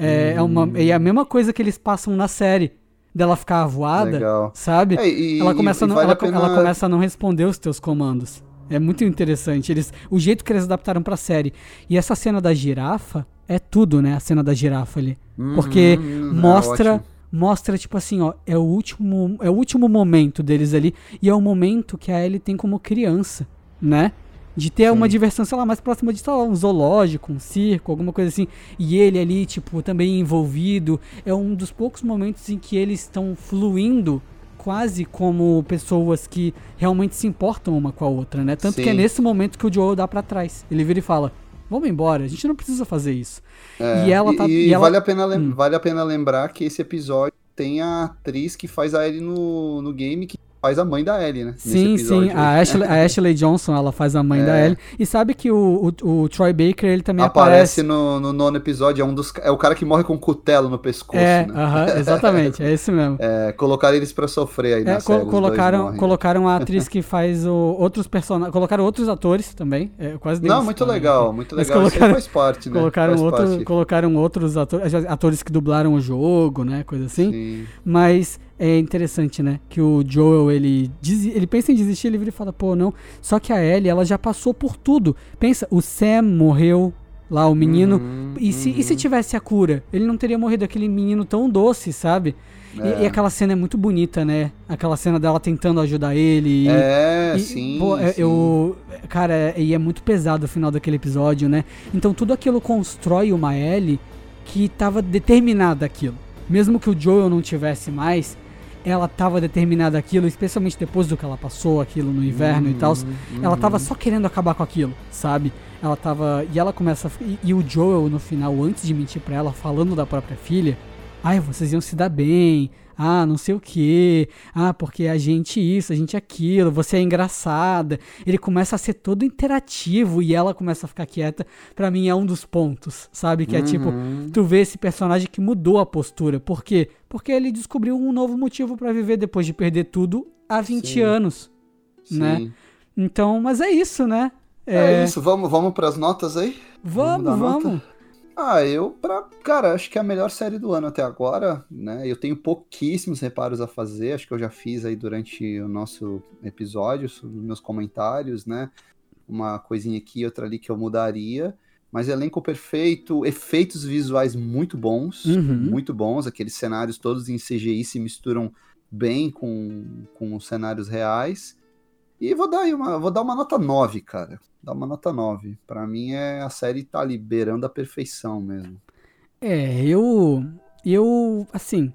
É, é uma, e é a mesma coisa que eles passam na série, dela ficar avoada, Legal. sabe? É, e- ela, começa a e não, vale ela, pena- ela começa a não responder os teus comandos. É muito interessante. Eles, o jeito que eles adaptaram pra série. E essa cena da girafa é tudo, né? A cena da girafa ali. Porque Uhum, é mostra ótimo. mostra tipo assim, ó, é o último é o último momento deles ali e é o momento que a Ellie tem como criança, né? De ter uma diversão, sei lá, mais próxima de sei lá, um zoológico, um circo, alguma coisa assim. E ele ali, tipo, também envolvido. É um dos poucos momentos em que eles estão fluindo quase como pessoas que realmente se importam uma com a outra, né? Tanto que é Sim. nesse momento que o Joel dá pra trás. Ele vira e fala: Vamos embora, a gente não precisa fazer isso. É, e ela tá. E, e ela- vale, a pena Hum. vale a pena lembrar que esse episódio tem a atriz que faz a Ellie no, no game, que faz a mãe da Ellie, né? Sim, sim. A Ashley, a Ashley Johnson, ela faz a mãe É. da Ellie. E sabe que o, o, o Troy Baker, ele também Aparece aparece. no, no nono episódio, é, um dos, é o cara que morre com um cutelo no pescoço, É, né? aham, exatamente, é esse mesmo. É, colocaram eles pra sofrer aí É, na co- série. colocaram, colocaram a atriz que faz o, outros personagens. Colocaram outros atores também. É, quase Não, muito spoiler legal, muito Mas legal. Aí colocaram- faz parte, né? Colocaram, Faz outro, parte. colocaram outros atores, atores que dublaram o jogo, né? Coisa assim. Sim. Mas é interessante, né? Que o Joel, ele, desi- ele pensa em desistir, ele vira e fala, pô, não. Só que a Ellie, ela já passou por tudo. Pensa, o Sam morreu lá, o menino. Uhum, e, se, e se tivesse a cura? Ele não teria morrido aquele menino tão doce, sabe? E- É. E, aquela cena é muito bonita, né? Aquela cena dela tentando ajudar ele. e- É, e, sim. pô, é- sim. eu. Cara, é- e é muito pesado o final daquele episódio, né? Então tudo aquilo constrói uma Ellie que tava determinada aquilo. Mesmo que o Joel não tivesse mais, ela tava determinada aquilo, especialmente depois do que ela passou, aquilo no inverno e tal. Ela tava só querendo acabar com aquilo, sabe? Ela tava. E ela começa. E, e o Joel, no final, antes de mentir pra ela, falando da própria filha. Ai, vocês iam se dar bem. Ah, não sei o que. Ah, porque a gente isso, a gente aquilo. Você é engraçada. Ele começa a ser todo interativo e ela começa a ficar quieta. Pra mim é um dos pontos, sabe? Que é tipo, Uhum. tu vê esse personagem que mudou a postura. Por quê? Porque ele descobriu um novo motivo pra viver depois de perder tudo há 20 Sim. anos. Sim. né? Então, mas é isso, né? É, isso, vamos, vamos pras notas aí? Vamos, vamos. Ah, eu, pra, cara, acho que é a melhor série do ano até agora, né? Eu tenho pouquíssimos reparos a fazer, acho que eu já fiz aí durante o nosso episódio, sobre os meus comentários, né? Uma coisinha aqui, outra ali que eu mudaria. Mas elenco perfeito, efeitos visuais muito bons, Uhum. muito bons. Aqueles cenários todos em CGI se misturam bem com, com os cenários reais. E vou dar aí uma, vou dar uma nota 9, cara. Dar uma nota 9. Pra mim é a série tá liberando a perfeição mesmo. É, eu. Eu. Assim.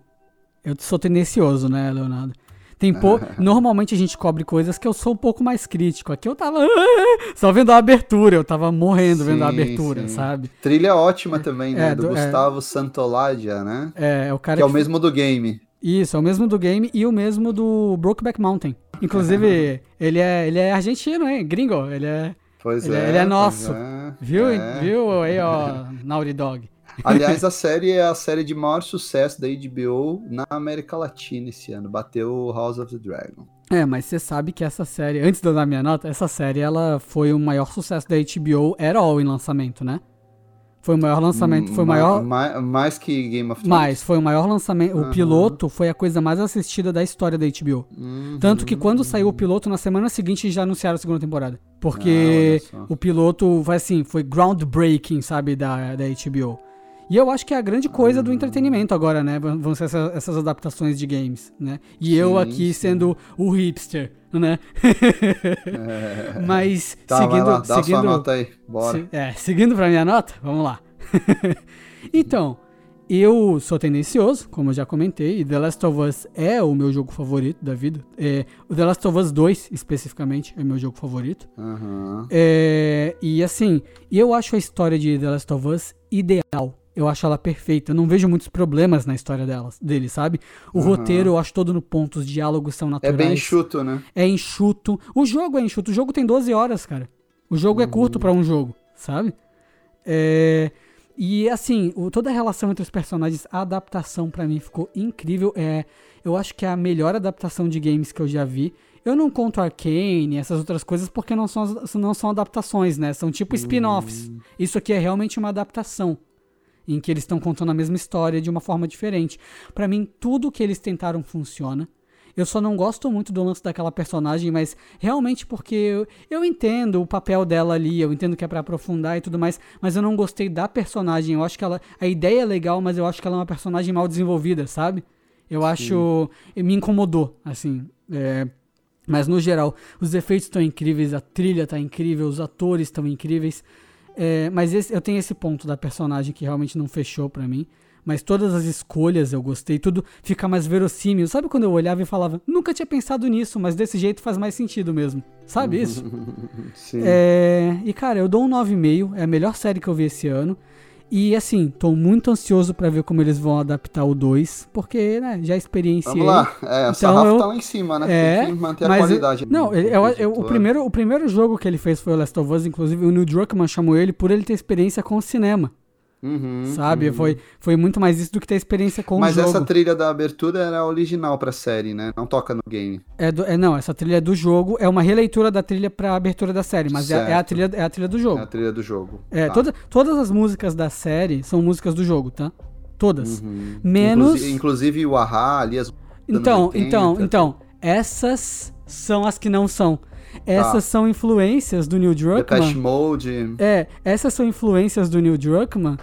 Eu sou tendencioso, né, Leonardo? Tem pou... Normalmente a gente cobre coisas que eu sou um pouco mais crítico. Aqui eu tava. Só vendo a abertura, eu tava morrendo vendo a Sim, abertura, sim. sabe? Trilha ótima também, né? É, do, do- é. Gustavo Santolaya, né? É, é o cara Que é o que- mesmo do game. Isso, é o mesmo do game e o mesmo do Brokeback Mountain. Inclusive, ele é, ele é argentino, hein? Gringo. Ele é. Pois Ele é- é. ele é nosso. é, Viu? é. Viu aí, ó, Naughty Dog. Aliás, a série é a série de maior sucesso da HBO na América Latina esse ano. Bateu House of the Dragon. É, mas você sabe que essa série, antes de eu dar minha nota, essa série ela foi o maior sucesso da HBO at all em lançamento, né? Foi o maior lançamento, foi o Ma- maior. ma- mais que Game of Thrones. Mais, foi o maior lançamento. O Aham. piloto foi a coisa mais assistida da história da HBO. Uhum. Tanto que quando saiu o piloto, na semana seguinte já anunciaram a segunda temporada. Porque Ah, o piloto foi assim, foi groundbreaking, sabe, da, da HBO. E eu acho que é a grande coisa do entretenimento agora, né? Vão ser essa- essas adaptações de games, né? E eu Sim, aqui sim. sendo o hipster, né? Mas Tá, vai seguindo, lá, dá seguindo, sua nota aí. Bora. se- é, seguindo pra minha nota, vamos lá. então, eu sou tendencioso, como eu já comentei, e The Last of Us é o meu jogo favorito da vida. É, o The Last of Us 2, especificamente, é meu jogo favorito. Aham. É, e assim, eu acho a história de The Last of Us ideal. Eu acho ela perfeita. Eu não vejo muitos problemas na história delas, dele, sabe? O Aham. roteiro eu acho todo no ponto, os diálogos são É naturais. bem enxuto, né? É enxuto. O jogo é enxuto. O jogo tem 12 horas, cara. O jogo é curto pra um jogo, sabe? É, E assim, o- toda a relação entre os personagens, a adaptação pra mim ficou incrível. É, eu acho que é a melhor adaptação de games que eu já vi. Eu não conto Arcane, essas outras coisas, porque não são, não são adaptações, né? São tipo spin-offs. Isso aqui é realmente uma adaptação. Em que eles estão contando a mesma história de uma forma diferente. Pra mim, tudo que eles tentaram funciona. Eu só não gosto muito do lance daquela personagem, mas realmente porque eu, eu entendo o papel dela ali, eu entendo que é pra aprofundar e tudo mais, mas eu não gostei da personagem. Eu acho que ela. A ideia é legal, mas eu acho que ela é uma personagem mal desenvolvida, sabe? Eu acho. Me incomodou, assim. é, mas no geral, os efeitos estão incríveis, a trilha tá incrível, os atores estão incríveis. É, mas esse- eu tenho esse ponto da personagem que realmente não fechou pra mim. Mas todas as escolhas eu gostei, tudo fica mais verossímil. Sabe quando eu olhava e falava, nunca tinha pensado nisso, mas desse jeito faz mais sentido mesmo. Sabe isso? Sim. É, e cara, eu dou um 9,5, é a melhor série que eu vi esse ano. E assim, tô muito ansioso pra ver como eles vão adaptar o 2, porque, né, já experienciei. Vamos lá. É, o Então eu- tá lá em cima, né? É, Tem que manter a mas eu- qualidade. Não, eu- eu- o, primeiro, o primeiro jogo que ele fez foi o Last of Us, inclusive o Neil Druckmann chamou ele por ele ter experiência com o cinema, Uhum, sabe? uhum. Foi, foi muito mais isso do que ter experiência com Mas o jogo. essa trilha da abertura era original pra série, né? Não toca no game. É do- é, não, essa trilha é do jogo, é uma releitura da trilha pra abertura da série, mas é, é a trilha, é a trilha do É jogo. a trilha do jogo. É, Tá. toda, todas as músicas da série são músicas do jogo, tá? Todas. Uhum. Menos. Inclusive, inclusive o Ahá ali, as Então, 80. então, então, essas são as que não são. Essas são influências do Neil Depeche Druckmann. Mode. É, essas são influências do Neil Druckmann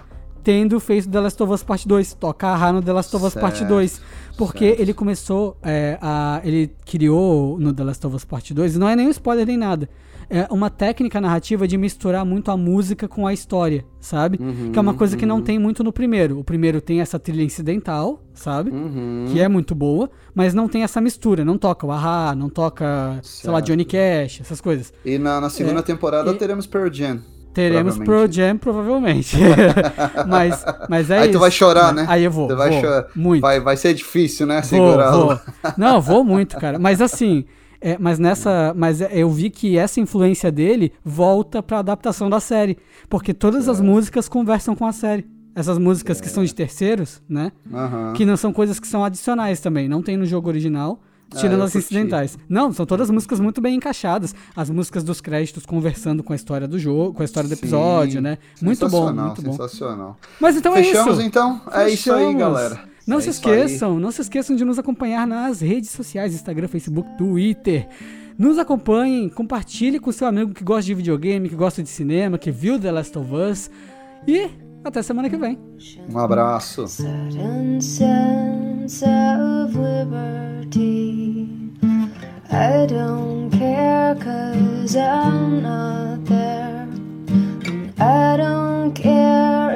tendo feito The Last of Us Part 2, toca a no The Last of Us Part Certo, 2, porque certo. ele começou é, a ele criou no The Last of Us Part 2, e não é nem um spoiler nem nada. É uma técnica narrativa de misturar muito a música com a história, sabe? Uhum, que é uma coisa que não tem muito no primeiro. O primeiro tem essa trilha incidental, sabe? Uhum. que é muito boa, mas não tem essa mistura, não toca o Ahá, não toca, sei lá, Certo. Johnny Cash, essas coisas. E na, na segunda É, temporada e- teremos Pearl Jam. Teremos Pro. Jam, provavelmente. mas, mas é Aí isso. tu vai chorar, né? Aí eu vou, Tu vai vou, chorar. muito. Vai, vai ser difícil, né? Vou, Segurá-lo. vou. Não, vou muito, cara. Mas assim, é, mas nessa, mas é, eu vi que essa influência dele volta pra adaptação da série, porque todas as músicas conversam com a série. Essas músicas que são de terceiros, né? Que não são coisas que são adicionais também, não tem no jogo original, Ah, tirando as incidentais. Não, são todas músicas muito bem encaixadas. As músicas dos créditos conversando com a história do jogo, com a história do Sim. episódio, né? Muito bom, muito bom. Sensacional. Mas então Fechamos é isso. então? É isso aí, Fechamos. galera. Não É se esqueçam, não se esqueçam de nos acompanhar nas redes sociais, Instagram, Facebook, Twitter. Nos acompanhem, compartilhe com seu amigo que gosta de videogame, que gosta de cinema, que viu The Last of Us. E até semana que vem. Um abraço. I don't care cause I'm not there. And I don't care